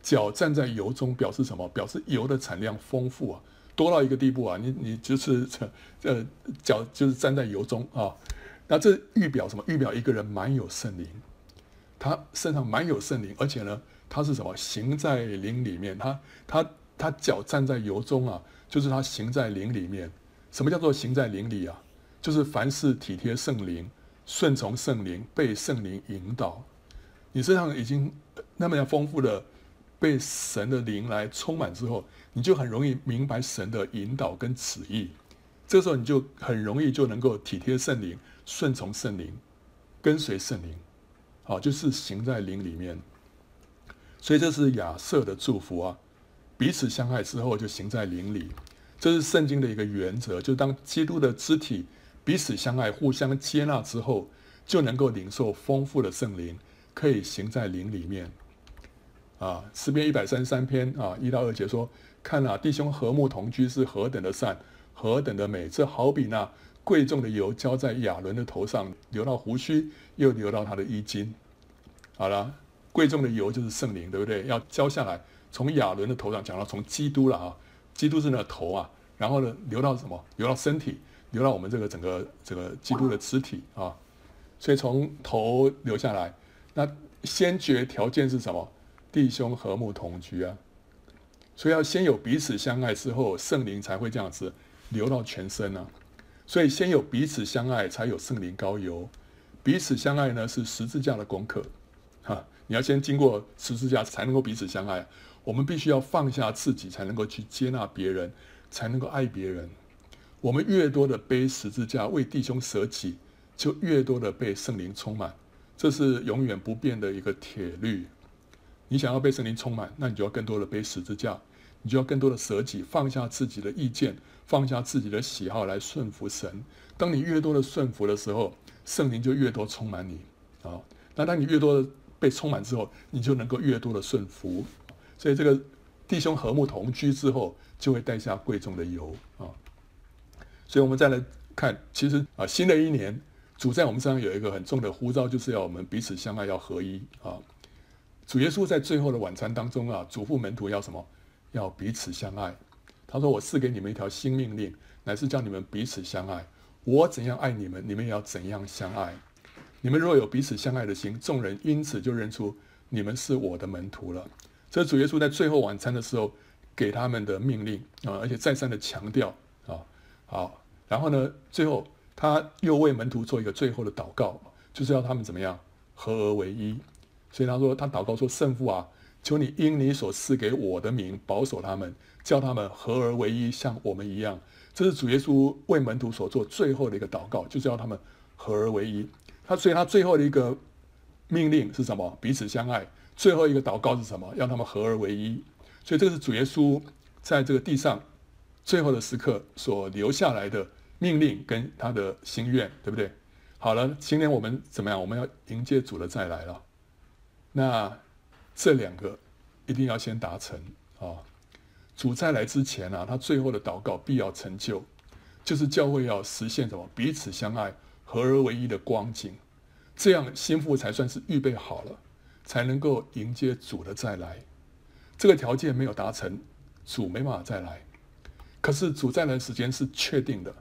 脚站在油中表示什么？表示油的产量丰富啊。多到一个地步啊！你你就是这呃脚就是站在油中啊，那这预表什么？预表一个人满有圣灵，他身上满有圣灵，而且呢，他是什么？行在灵里面，他他他脚站在油中啊，就是他行在灵里面。什么叫做行在灵里啊？就是凡事体贴圣灵，顺从圣灵，被圣灵引导。你身上已经那么样丰富的被神的灵来充满之后。你就很容易明白神的引导跟旨意，这时候你就很容易就能够体贴圣灵、顺从圣灵、跟随圣灵，啊，就是行在灵里面。所以这是亚瑟的祝福啊，彼此相爱之后就行在灵里，这是圣经的一个原则，就当基督的肢体彼此相爱、互相接纳之后，就能够领受丰富的圣灵，可以行在灵里面。啊，诗篇一百三十三篇啊，一到二节说。看啊，弟兄和睦同居是何等的善，何等的美！这好比那贵重的油浇在亚伦的头上，流到胡须，又流到他的衣襟。好了，贵重的油就是圣灵，对不对？要浇下来，从亚伦的头上讲到从基督了啊，基督是那个头啊，然后呢，流到什么？流到身体，流到我们这个整个这个基督的肢体啊。所以从头流下来，那先决条件是什么？弟兄和睦同居啊。所以要先有彼此相爱之后，圣灵才会这样子流到全身呢、啊。所以先有彼此相爱，才有圣灵高油。彼此相爱呢，是十字架的功课，哈！你要先经过十字架才能够彼此相爱。我们必须要放下自己，才能够去接纳别人，才能够爱别人。我们越多的背十字架为弟兄舍己，就越多的被圣灵充满。这是永远不变的一个铁律。你想要被圣灵充满，那你就要更多的背十字架。你就要更多的舍己，放下自己的意见，放下自己的喜好来顺服神。当你越多的顺服的时候，圣灵就越多充满你啊。那当你越多的被充满之后，你就能够越多的顺服。所以这个弟兄和睦同居之后，就会带下贵重的油啊。所以我们再来看，其实啊，新的一年主在我们身上有一个很重的呼召，就是要我们彼此相爱，要合一啊。主耶稣在最后的晚餐当中啊，嘱咐门徒要什么？要彼此相爱。他说：“我赐给你们一条新命令，乃是叫你们彼此相爱。我怎样爱你们，你们也要怎样相爱。你们若有彼此相爱的心，众人因此就认出你们是我的门徒了。”这是主耶稣在最后晚餐的时候给他们的命令啊，而且再三的强调啊。好，然后呢，最后他又为门徒做一个最后的祷告，就是要他们怎么样合而为一。所以他说，他祷告说：“圣父啊，求你因你所赐给我的名保守他们。”叫他们合而为一，像我们一样。这是主耶稣为门徒所做最后的一个祷告，就是要他们合而为一。他所以他最后的一个命令是什么？彼此相爱。最后一个祷告是什么？让他们合而为一。所以这是主耶稣在这个地上最后的时刻所留下来的命令跟他的心愿，对不对？好了，今天我们怎么样？我们要迎接主的再来了。那这两个一定要先达成啊。主再来之前啊，他最后的祷告必要成就，就是教会要实现什么？彼此相爱、合而为一的光景，这样心腹才算是预备好了，才能够迎接主的再来。这个条件没有达成，主没办法再来。可是主再来时间是确定的，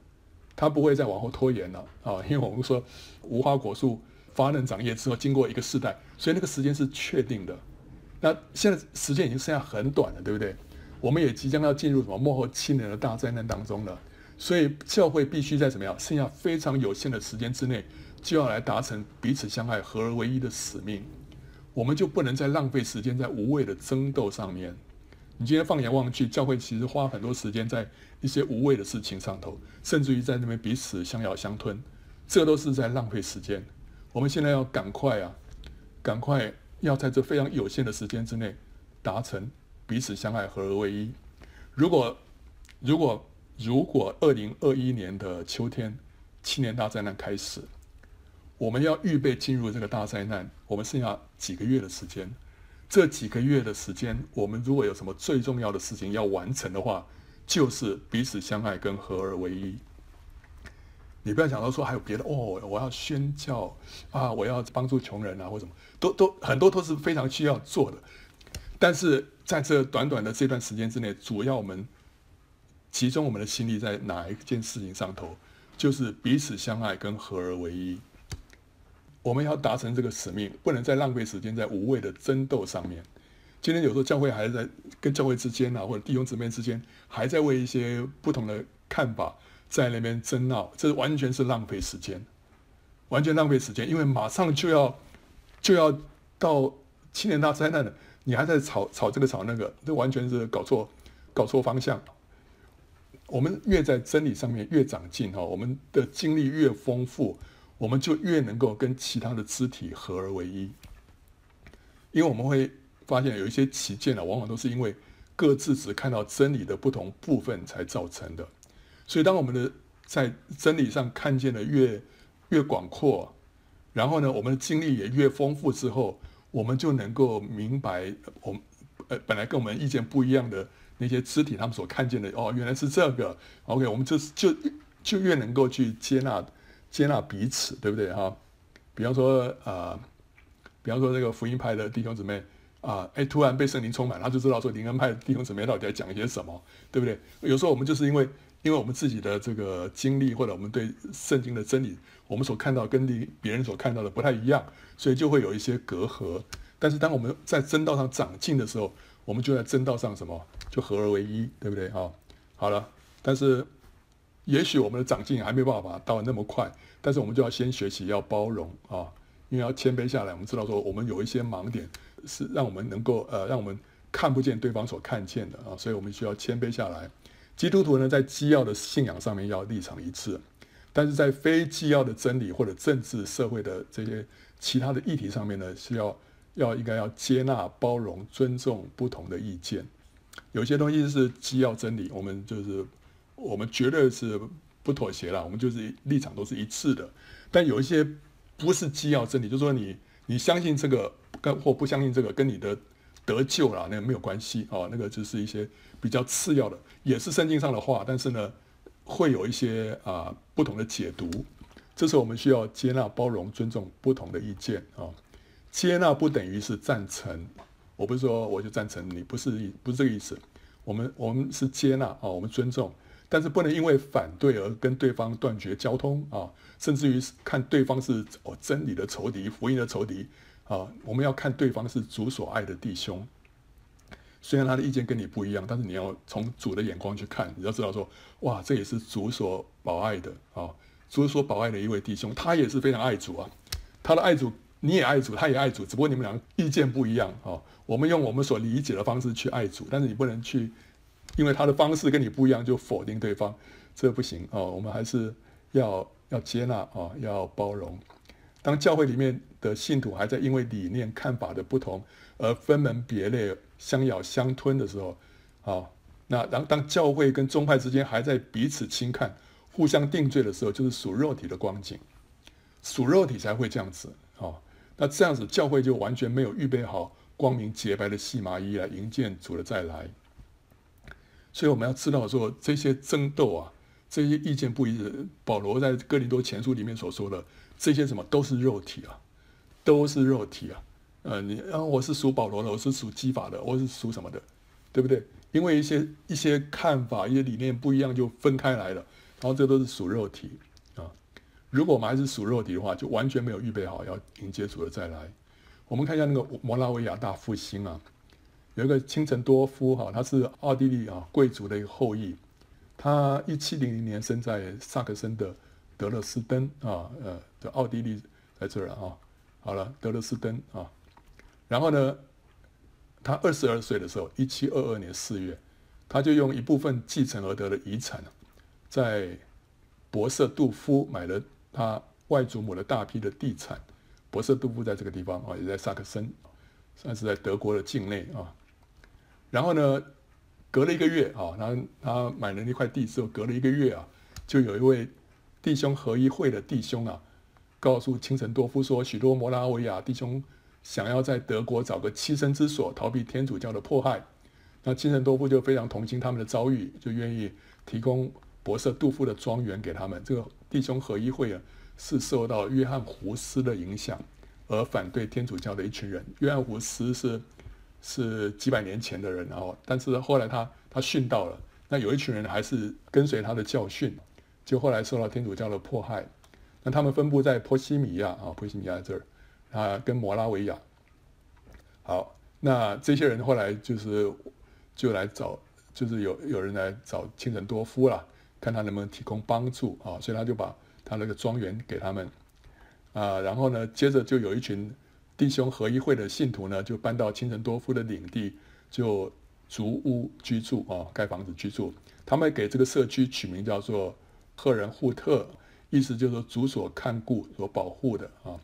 他不会再往后拖延了啊！因为我们说无花果树发嫩长叶之后，经过一个世代，所以那个时间是确定的。那现在时间已经剩下很短了，对不对？我们也即将要进入什么幕后七年的大灾难当中了，所以教会必须在怎么样，剩下非常有限的时间之内，就要来达成彼此相爱、合而为一的使命。我们就不能再浪费时间在无谓的争斗上面。你今天放眼望去，教会其实花很多时间在一些无谓的事情上头，甚至于在那边彼此相咬相吞，这都是在浪费时间。我们现在要赶快啊，赶快要在这非常有限的时间之内达成。彼此相爱，合而为一。如果，如果，如果二零二一年的秋天，七年大灾难开始，我们要预备进入这个大灾难，我们剩下几个月的时间。这几个月的时间，我们如果有什么最重要的事情要完成的话，就是彼此相爱跟合而为一。你不要想到说还有别的哦，我要宣教啊，我要帮助穷人啊，或什么，都都很多都是非常需要做的，但是。在这短短的这段时间之内，主要我们集中我们的心力在哪一件事情上头？就是彼此相爱跟合而为一。我们要达成这个使命，不能再浪费时间在无谓的争斗上面。今天有时候教会还在跟教会之间啊，或者弟兄姊妹之间，还在为一些不同的看法在那边争闹，这完全是浪费时间，完全浪费时间，因为马上就要就要到七年大灾难了。你还在吵吵这个吵那个，这完全是搞错，搞错方向。我们越在真理上面越长进哈，我们的经历越丰富，我们就越能够跟其他的肢体合而为一。因为我们会发现有一些歧见呢，往往都是因为各自只看到真理的不同部分才造成的。所以，当我们的在真理上看见的越越广阔，然后呢，我们的经历也越丰富之后。我们就能够明白，我们呃本来跟我们意见不一样的那些肢体，他们所看见的哦，原来是这个。OK，我们就是就就越能够去接纳接纳彼此，对不对哈？比方说、呃，比方说这个福音派的弟兄姊妹啊，哎，突然被圣灵充满，他就知道说灵恩派的弟兄姊妹到底在讲一些什么，对不对？有时候我们就是因为因为我们自己的这个经历，或者我们对圣经的真理，我们所看到跟别别人所看到的不太一样。所以就会有一些隔阂，但是当我们在真道上长进的时候，我们就在真道上什么，就合而为一，对不对啊？好了，但是也许我们的长进还没办法到那么快，但是我们就要先学习要包容啊，因为要谦卑下来。我们知道说我们有一些盲点，是让我们能够呃，让我们看不见对方所看见的啊，所以我们需要谦卑下来。基督徒呢，在基要的信仰上面要立场一致，但是在非基要的真理或者政治社会的这些。其他的议题上面呢，是要要应该要接纳、包容、尊重不同的意见。有些东西是基要真理，我们就是我们绝对是不妥协了，我们就是立场都是一致的。但有一些不是基要真理，就是说你你相信这个跟或不相信这个，跟你的得救了，那个没有关系啊，那个就是一些比较次要的，也是圣经上的话，但是呢，会有一些啊不同的解读。这时候我们需要接纳、包容、尊重不同的意见啊。接纳不等于是赞成，我不是说我就赞成你，不是不是这个意思。我们我们是接纳啊，我们尊重，但是不能因为反对而跟对方断绝交通啊，甚至于看对方是哦真理的仇敌、福音的仇敌啊。我们要看对方是主所爱的弟兄，虽然他的意见跟你不一样，但是你要从主的眼光去看，你要知道说，哇，这也是主所保爱的啊。主所保爱的一位弟兄，他也是非常爱主啊。他的爱主，你也爱主，他也爱主，只不过你们两个意见不一样啊。我们用我们所理解的方式去爱主，但是你不能去，因为他的方式跟你不一样就否定对方，这不行啊。我们还是要要接纳啊，要包容。当教会里面的信徒还在因为理念看法的不同而分门别类、相咬相吞的时候，啊，那当当教会跟宗派之间还在彼此轻看。互相定罪的时候，就是属肉体的光景，属肉体才会这样子啊。那这样子，教会就完全没有预备好光明洁白的细麻衣来迎接主的再来。所以我们要知道说，这些争斗啊，这些意见不一致，保罗在哥林多前书里面所说的这些什么，都是肉体啊，都是肉体啊。呃，你啊，我是属保罗的，我是属基法的，我是属什么的，对不对？因为一些一些看法、一些理念不一样，就分开来了。然后这都是属肉体啊！如果我们还是属肉体的话，就完全没有预备好要迎接主的再来。我们看一下那个摩拉维亚大复兴啊，有一个清晨多夫哈，他是奥地利啊贵族的一个后裔，他一七零零年生在萨克森的德勒斯登啊，呃，的奥地利在这儿啊。好了，德勒斯登啊，然后呢，他二十二岁的时候，一七二二年四月，他就用一部分继承而得的遗产。在博瑟杜夫买了他外祖母的大批的地产。博瑟杜夫在这个地方啊，也在萨克森，算是在德国的境内啊。然后呢，隔了一个月啊，他他买了那块地之后，隔了一个月啊，就有一位弟兄合一会的弟兄啊，告诉清晨多夫说，许多摩拉维亚弟兄想要在德国找个栖身之所，逃避天主教的迫害。那清晨多夫就非常同情他们的遭遇，就愿意提供。博瑟杜夫的庄园给他们，这个弟兄合一会啊，是受到约翰胡斯的影响而反对天主教的一群人。约翰胡斯是是几百年前的人，然后但是后来他他殉道了，那有一群人还是跟随他的教训，就后来受到天主教的迫害。那他们分布在波西米亚啊，波西米亚这儿啊，跟摩拉维亚。好，那这些人后来就是就来找，就是有有人来找清晨多夫了。看他能不能提供帮助啊，所以他就把他那个庄园给他们啊，然后呢，接着就有一群弟兄合一会的信徒呢，就搬到清晨多夫的领地，就筑屋居住啊，盖房子居住。他们给这个社区取名叫做赫人护特，意思就是主所看顾、所保护的啊。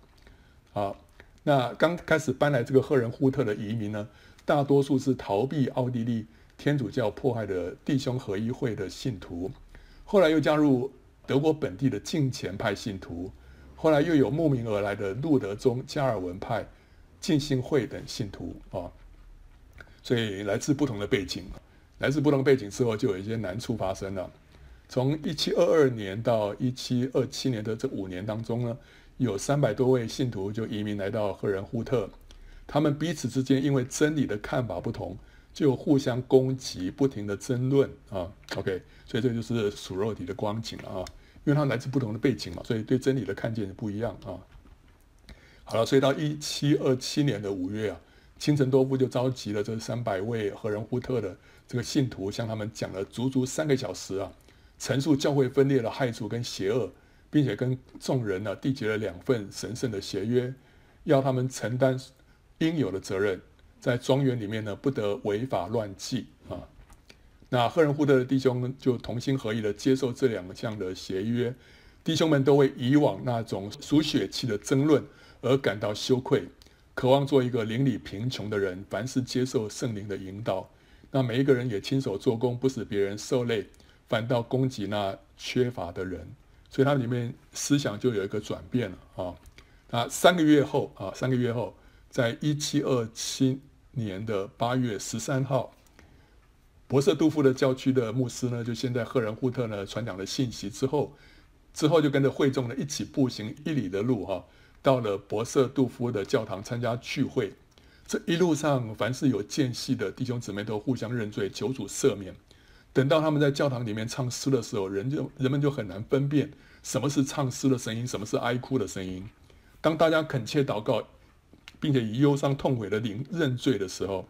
好，那刚开始搬来这个赫人护特的移民呢，大多数是逃避奥地利天主教迫害的弟兄合一会的信徒。后来又加入德国本地的敬虔派信徒，后来又有慕名而来的路德宗加尔文派、浸信会等信徒啊，所以来自不同的背景，来自不同背景之后，就有一些难处发生了。从一七二二年到一七二七年的这五年当中呢，有三百多位信徒就移民来到赫仁呼特，他们彼此之间因为真理的看法不同，就互相攻击，不停的争论啊。OK。所以这就是属肉体的光景啊，因为他来自不同的背景嘛，所以对真理的看见不一样啊。好了，所以到一七二七年的五月啊，清晨多夫就召集了这三百位赫仁呼特的这个信徒，向他们讲了足足三个小时啊，陈述教会分裂的害处跟邪恶，并且跟众人呢缔结了两份神圣的协约，要他们承担应有的责任，在庄园里面呢不得违法乱纪啊。那赫人户德的弟兄就同心合意的接受这两项的协约，弟兄们都为以往那种属血气的争论而感到羞愧，渴望做一个邻里贫穷的人，凡事接受圣灵的引导。那每一个人也亲手做工，不使别人受累，反倒供给那缺乏的人。所以他里面思想就有一个转变了啊。那，三个月后啊，三个月后，在一七二七年的八月十三号，博瑟杜夫的教区的牧师呢，就先在赫仁户特呢传讲了信息之后，之后就跟着会众呢一起步行一里的路哈、到了博瑟杜夫的教堂参加聚会。这一路上，凡是有间隙的弟兄姊妹都互相认罪，求主赦免。等到他们在教堂里面唱诗的时候，人就人们就很难分辨什么是唱诗的声音，什么是哀哭的声音。当大家恳切祷告，并且以忧伤痛悔的灵认罪的时候，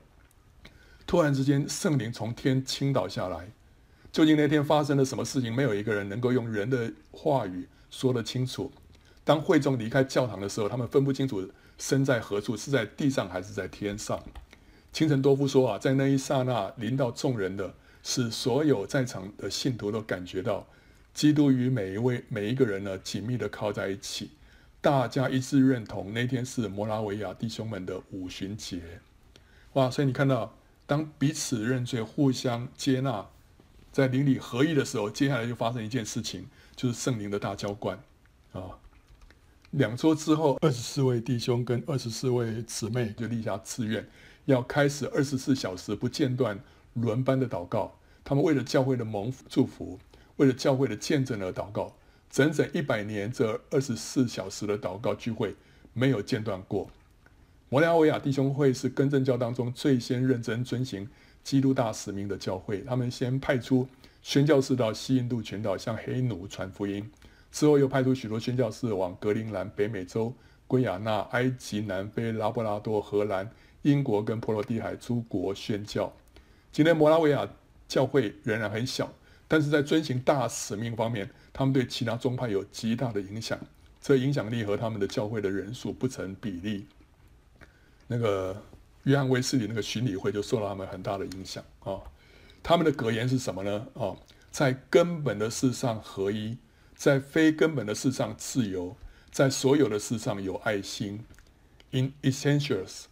突然之间圣灵从天倾倒下来。究竟那天发生了什么事情？没有一个人能够用人的话语说得清楚。当会众离开教堂的时候，他们分不清楚身在何处，是在地上还是在天上。清晨多夫说啊，在那一刹那临到众人的，使所有在场的信徒都感觉到，基督与每一位每一个人呢紧密地靠在一起。大家一致认同，那天是摩拉维亚弟兄们的五旬节，哇！所以你看到，当彼此认罪、互相接纳，在邻里合一的时候，接下来就发生一件事情，就是圣灵的大浇灌啊。两周之后，二十四位弟兄跟二十四位姊妹就立下志愿，要开始二十四小时不间断、轮班的祷告。他们为了教会的蒙祝福，为了教会的见证而祷告。整整一百年，这二十四小时的祷告聚会没有间断过。摩拉维亚弟兄会是更正教当中最先认真遵行基督大使命的教会。他们先派出宣教士到西印度群岛向黑奴传福音，之后又派出许多宣教士往格陵兰、北美洲、圭亚那、埃及、南非、拉布拉多、荷兰、英国跟波罗的海诸国宣教。今天摩拉维亚教会仍然很小，但是在遵行大使命方面，他们对其他宗派有极大的影响，这影响力和他们的教会的人数不成比例。那个约翰卫斯理那个巡礼会就受到他们很大的影响啊。他们的格言是什么呢？啊，在根本的事上合一，在非根本的事上自由，在所有的事上有爱心。In essentials,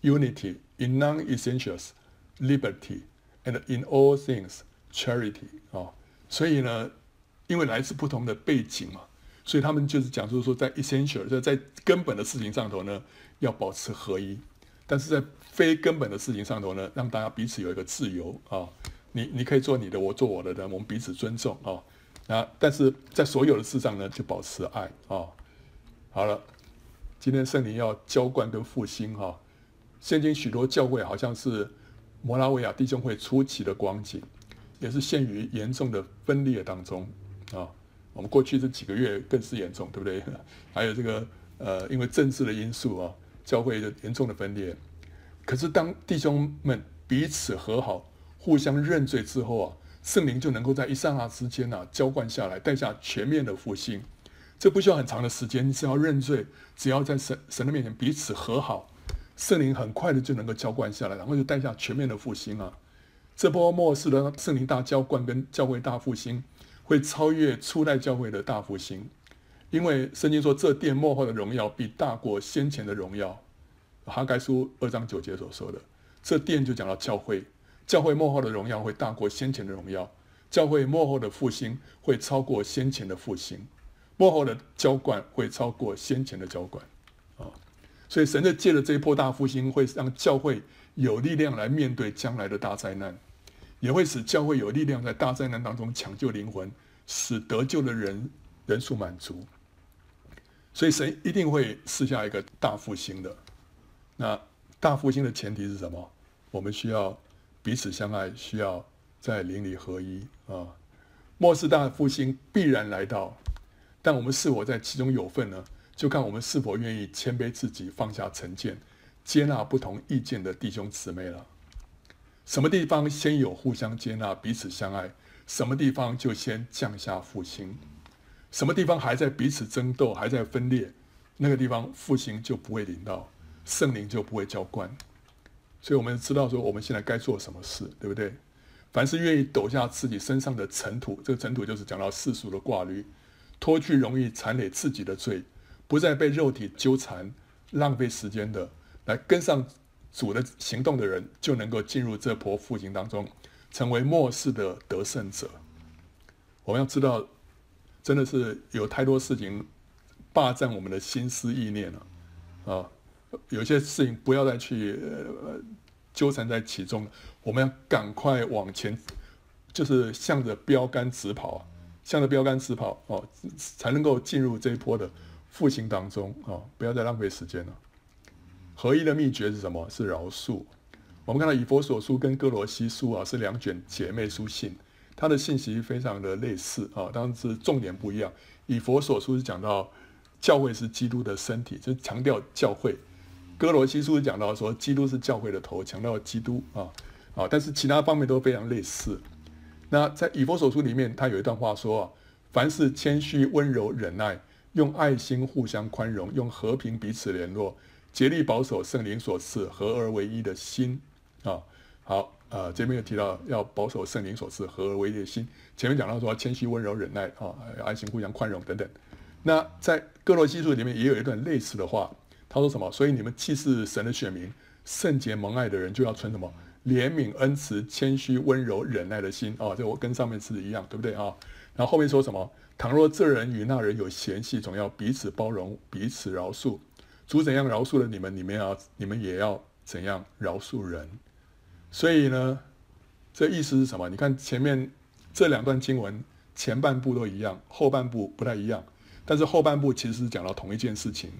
unity. In non-essentials, liberty. And in all things, charity. 啊，所以呢。因为来自不同的背景嘛，所以他们就是讲，就是说在 essential，就在根本的事情上头呢，要保持合一；但是在非根本的事情上头呢，让大家彼此有一个自由啊，你你可以做你的，我做我的的，我们彼此尊重啊。那但是在所有的事上呢，就保持爱啊。好了，今天圣灵要浇灌跟复兴哈，现今许多教会好像是摩拉维亚弟兄会初期的光景，也是陷于严重的分裂当中。啊，我们过去这几个月更是严重，对不对？还有这个呃，因为政治的因素啊，教会就严重的分裂。可是当弟兄们彼此和好、互相认罪之后啊，圣灵就能够在一刹那之间呢、啊，浇灌下来，带下全面的复兴。这不需要很长的时间，你只要认罪，只要在神神的面前彼此和好，圣灵很快的就能够浇灌下来，然后就带下全面的复兴啊。这波末世的圣灵大浇灌跟教会大复兴。会超越初代教会的大复兴，因为圣经说，这殿末后的荣耀必大过先前的荣耀。哈该书二章九节所说的，这殿就讲到教会，教会末后的荣耀会大过先前的荣耀，教会末后的复兴会超过先前的复兴，末后的浇灌会超过先前的浇灌啊！所以神就借着这一波大复兴，会让教会有力量来面对将来的大灾难。也会使教会有力量在大灾难当中抢救灵魂，使得救的人人数满足。所以神一定会赐下一个大复兴的。那大复兴的前提是什么？我们需要彼此相爱，需要在灵里合一啊。末世大复兴必然来到，但我们是否在其中有份呢？就看我们是否愿意谦卑自己，放下成见，接纳不同意见的弟兄姊妹了。什么地方先有互相接纳、彼此相爱，什么地方就先降下复兴；什么地方还在彼此争斗、还在分裂，那个地方复兴就不会临到，圣灵就不会浇灌。所以，我们知道说我们现在该做什么事，对不对？凡是愿意抖下自己身上的尘土，这个尘土就是讲到世俗的挂虑，脱去容易缠累自己的罪，不再被肉体纠缠、浪费时间的，来跟上。主的行动的人就能够进入这波复兴当中，成为末世的得胜者。我们要知道，真的是有太多事情霸占我们的心思意念了啊！有些事情不要再去纠缠在其中了，我们要赶快往前，就是向着标杆直跑，向着标杆直跑哦，才能够进入这一波的复兴当中啊！不要再浪费时间了。合一的秘诀是什么？是饶恕。我们看到以弗所书跟哥罗西书啊，是两卷姐妹书信，它的信息非常的类似啊，当然是重点不一样。以弗所书是讲到教会是基督的身体，就强调教会；哥罗西书是讲到说基督是教会的头，强调基督啊啊，但是其他方面都非常类似。那在以弗所书里面，他有一段话说啊：凡事谦虚、温柔、忍耐，用爱心互相宽容，用和平彼此联络，竭力保守圣灵所赐合而为一的心。啊，好，呃，这边有提到要保守圣灵所赐合而为一的心。前面讲到说谦虚、温柔、忍耐，啊，爱心、互相宽容等等。那在各罗西书里面也有一段类似的话，他说什么？所以你们既是神的选民，圣洁蒙爱的人，就要存什么？怜悯、恩慈、谦虚、温柔、忍耐的心。啊，这我跟上面是一样，对不对啊？然后后面说什么？倘若这人与那人有嫌隙，总要彼此包容，彼此饶恕。主怎样饶恕了你们，你们要你们也要怎样饶恕人。所以呢，这意思是什么？你看前面这两段经文，前半部都一样，后半部不太一样。但是后半部其实是讲到同一件事情，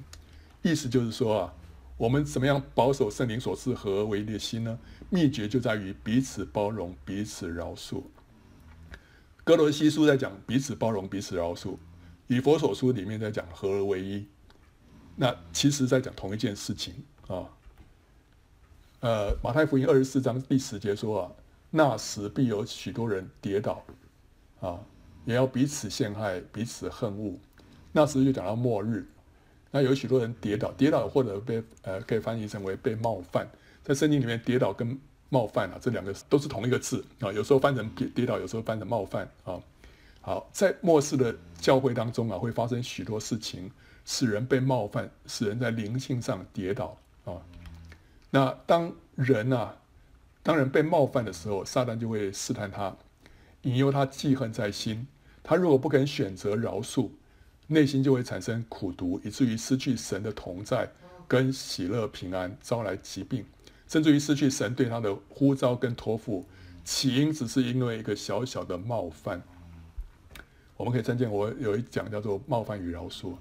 意思就是说啊，我们怎么样保守圣灵所赐合而为一的心呢？秘诀就在于彼此包容、彼此饶恕。歌罗西书在讲彼此包容、彼此饶恕，以佛所书里面在讲合而为一。那其实在讲同一件事情啊。呃，马太福音二十四章第十节说啊，那时必有许多人跌倒，啊，也要彼此陷害，彼此恨恶。那时就讲到末日，那有许多人跌倒，跌倒或者被呃可以翻译成为被冒犯，在圣经里面跌倒跟冒犯啊这两个都是同一个字啊，有时候翻成跌跌倒，有时候翻成冒犯啊。好，在末世的教会当中啊，会发生许多事情，使人被冒犯，使人在灵性上跌倒啊。那当人啊，当人被冒犯的时候，撒旦就会试探他，引诱他记恨在心。他如果不肯选择饶恕，内心就会产生苦毒，以至于失去神的同在跟喜乐平安，招来疾病，甚至于失去神对他的呼召跟托付。起因只是因为一个小小的冒犯。我们可以看见，我有一讲叫做冒犯与饶恕。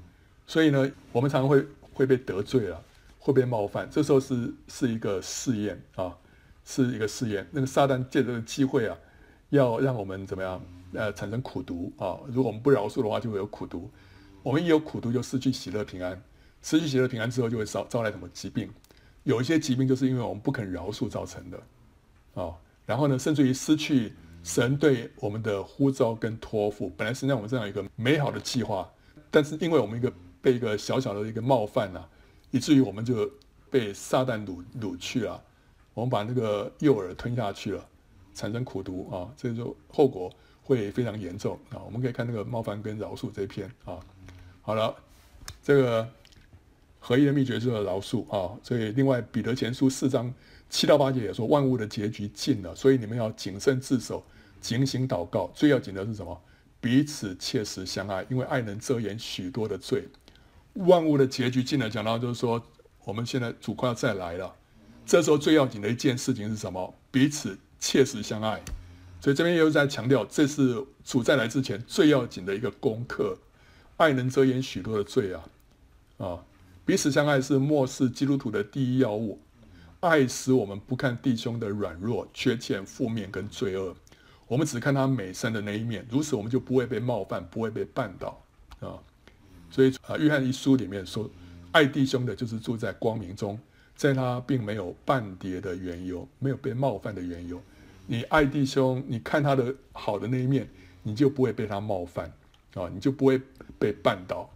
所以呢，我们常常会会被得罪了。会被冒犯，这时候是是一个试验啊，是一个试验。那个撒旦借这个机会啊，要让我们怎么样？呃，产生苦毒啊。如果我们不饶恕的话，就会有苦毒。我们一有苦毒，就失去喜乐平安。失去喜乐平安之后，就会招招来什么疾病？有一些疾病就是因为我们不肯饶恕造成的啊。然后呢，甚至于失去神对我们的呼召跟托付。本来是让我们这样一个美好的计划，但是因为我们一个被一个小小的一个冒犯啊。以至于我们就被撒旦掳掳去了，我们把那个诱饵吞下去了，产生苦毒啊，这就后果会非常严重啊。我们可以看那个冒犯跟饶恕这一篇啊。好了，这个合一的秘诀就是饶恕啊。所以另外彼得前书四章七到八节也说，万物的结局近了，所以你们要谨慎自守，警醒祷告。最要紧的是什么？彼此切实相爱，因为爱能遮掩许多的罪。万物的结局近了，讲到就是说，我们现在主快要再来了，这时候最要紧的一件事情是什么？彼此切实相爱。所以这边又在强调，这是主再来之前最要紧的一个功课。爱能遮掩许多的罪啊！啊，彼此相爱是末世基督徒的第一要务。爱使我们不看弟兄的软弱、缺陷、负面跟罪恶，我们只看他美善的那一面。如此，我们就不会被冒犯，不会被绊倒啊。所以啊，约翰一书里面说，爱弟兄的，就是住在光明中，在他并没有绊跌的缘由，没有被冒犯的缘由。你爱弟兄，你看他的好的那一面，你就不会被他冒犯啊，你就不会被绊倒。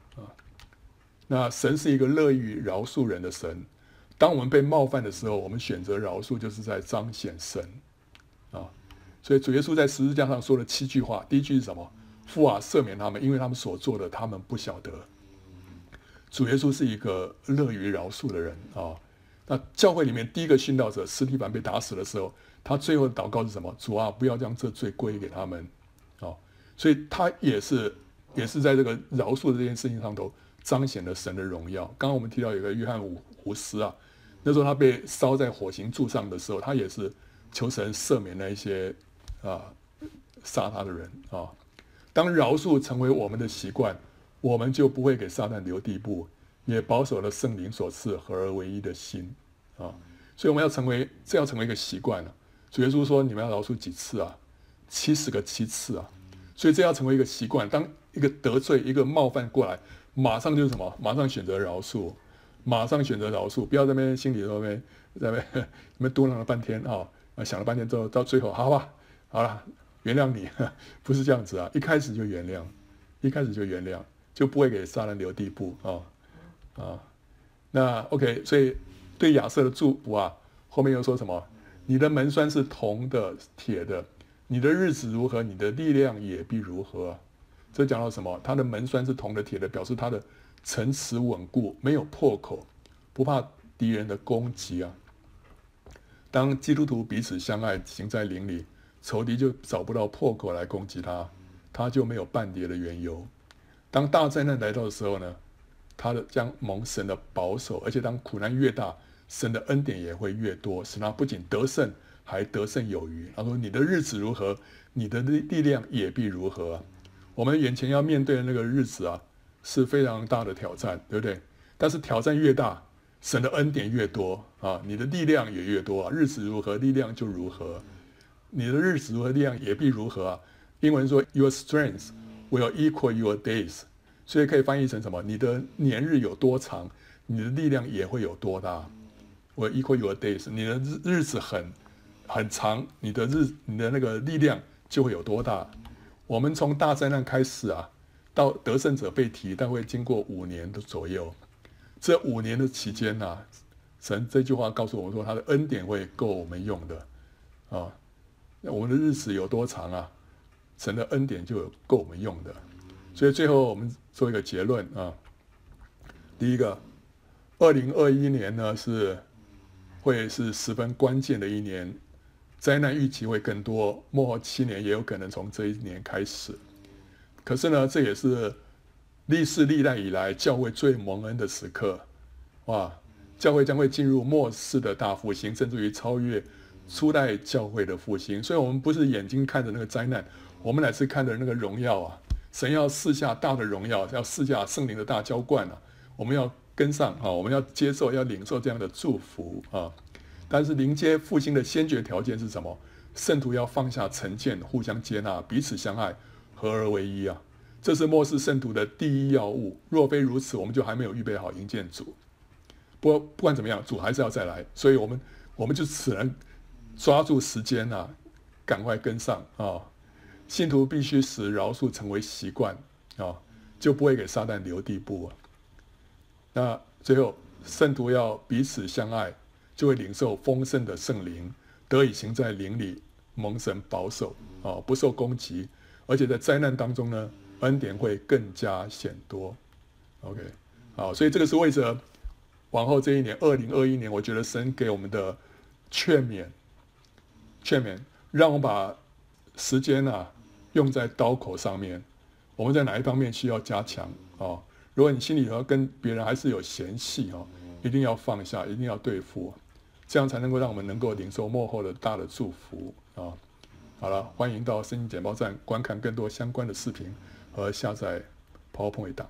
那神是一个乐于饶恕人的神，当我们被冒犯的时候，我们选择饶恕，就是在彰显神啊。所以主耶稣在十字架上说了七句话，第一句是什么？父啊，赦免他们，因为他们所做的，他们不晓得。主耶稣是一个乐于饶恕的人啊。那教会里面第一个殉道者司提反被打死的时候，他最后的祷告是什么？主啊，不要将这罪归给他们啊。所以他也是也是在这个饶恕的这件事情上头彰显了神的荣耀。刚刚我们提到有个约翰伍伍斯啊，那时候他被烧在火刑柱上的时候，他也是求神赦免那一些啊杀他的人啊。当饶恕成为我们的习惯，我们就不会给撒旦留地步，也保守了圣灵所赐合而为一的心啊。所以我们要成为，这要成为一个习惯了。主耶稣说：“你们要饶恕几次啊？七十个七次啊！”所以这要成为一个习惯。当一个得罪、一个冒犯过来，马上就是什么？马上选择饶恕，马上选择饶恕，不要在那边心里头那边在那边那边嘟囔了半天啊！啊，想了半天之后，到最后，好吧，好了，原谅你，不是这样子啊！一开始就原谅，一开始就原谅，就不会给杀人留地步啊啊！那 OK，所以。对亚瑟的祝福啊，后面又说什么？你的门栓是铜的、铁的，你的日子如何，你的力量也必如何。这讲到什么？他的门栓是铜的、铁的，表示他的城池稳固，没有破口，不怕敌人的攻击啊。当基督徒彼此相爱，行在灵里，仇敌就找不到破口来攻击他，他就没有半点的缘由。当大灾难来到的时候呢，他的将蒙神的保守，而且当苦难越大，神的恩典也会越多，使他不仅得胜，还得胜有余。他说：“你的日子如何，你的力力量也必如何。”我们眼前要面对的那个日子啊，是非常大的挑战，对不对？但是挑战越大，神的恩典越多啊，你的力量也越多啊。日子如何，力量就如何。你的日子如何，力量也必如何啊。英文说：“Your strength will equal your days。”所以可以翻译成什么？你的年日有多长，你的力量也会有多大。我 equal your days，你的日日子很很长，你的日你的那个力量就会有多大。我们从大灾难开始啊，到得胜者被提，但会经过五年的左右。这五年的期间呢、啊，神这句话告诉我们说，他的恩典会够我们用的啊。那我们的日子有多长啊？神的恩典就有够我们用的。所以最后我们做一个结论啊。第一个，二零二一年呢是。会是十分关键的一年，灾难预期会更多，末后七年也有可能从这一年开始。可是呢，这也是历世历代以来教会最蒙恩的时刻，哇！教会将会进入末世的大复兴，甚至于超越初代教会的复兴。所以，我们不是眼睛看着那个灾难，我们乃是看着那个荣耀啊！神要赐下大的荣耀，要赐下圣灵的大浇灌啊！我们要。跟上啊！我们要接受、要领受这样的祝福啊！但是迎接复兴的先决条件是什么？圣徒要放下成见，互相接纳，彼此相爱，合而为一啊！这是末世圣徒的第一要务。若非如此，我们就还没有预备好迎接主。不不管怎么样，主还是要再来，所以我们我们就只能抓住时间啊，赶快跟上啊！信徒必须使饶恕成为习惯啊，就不会给撒旦留地步啊！那最后，圣徒要彼此相爱，就会领受丰盛的圣灵，得以行在灵里，蒙神保守啊，不受攻击，而且在灾难当中呢，恩典会更加显多。OK，好，所以这个是为着往后这一年，二零二一年，我觉得神给我们的劝勉，劝勉，让我把时间啊用在刀口上面，我们在哪一方面需要加强啊？如果你心里头跟别人还是有嫌隙哦，一定要放下，一定要对付，这样才能够让我们能够领受幕后的大的祝福啊！好了，欢迎到声音简报站观看更多相关的视频和下载 PowerPoint 档。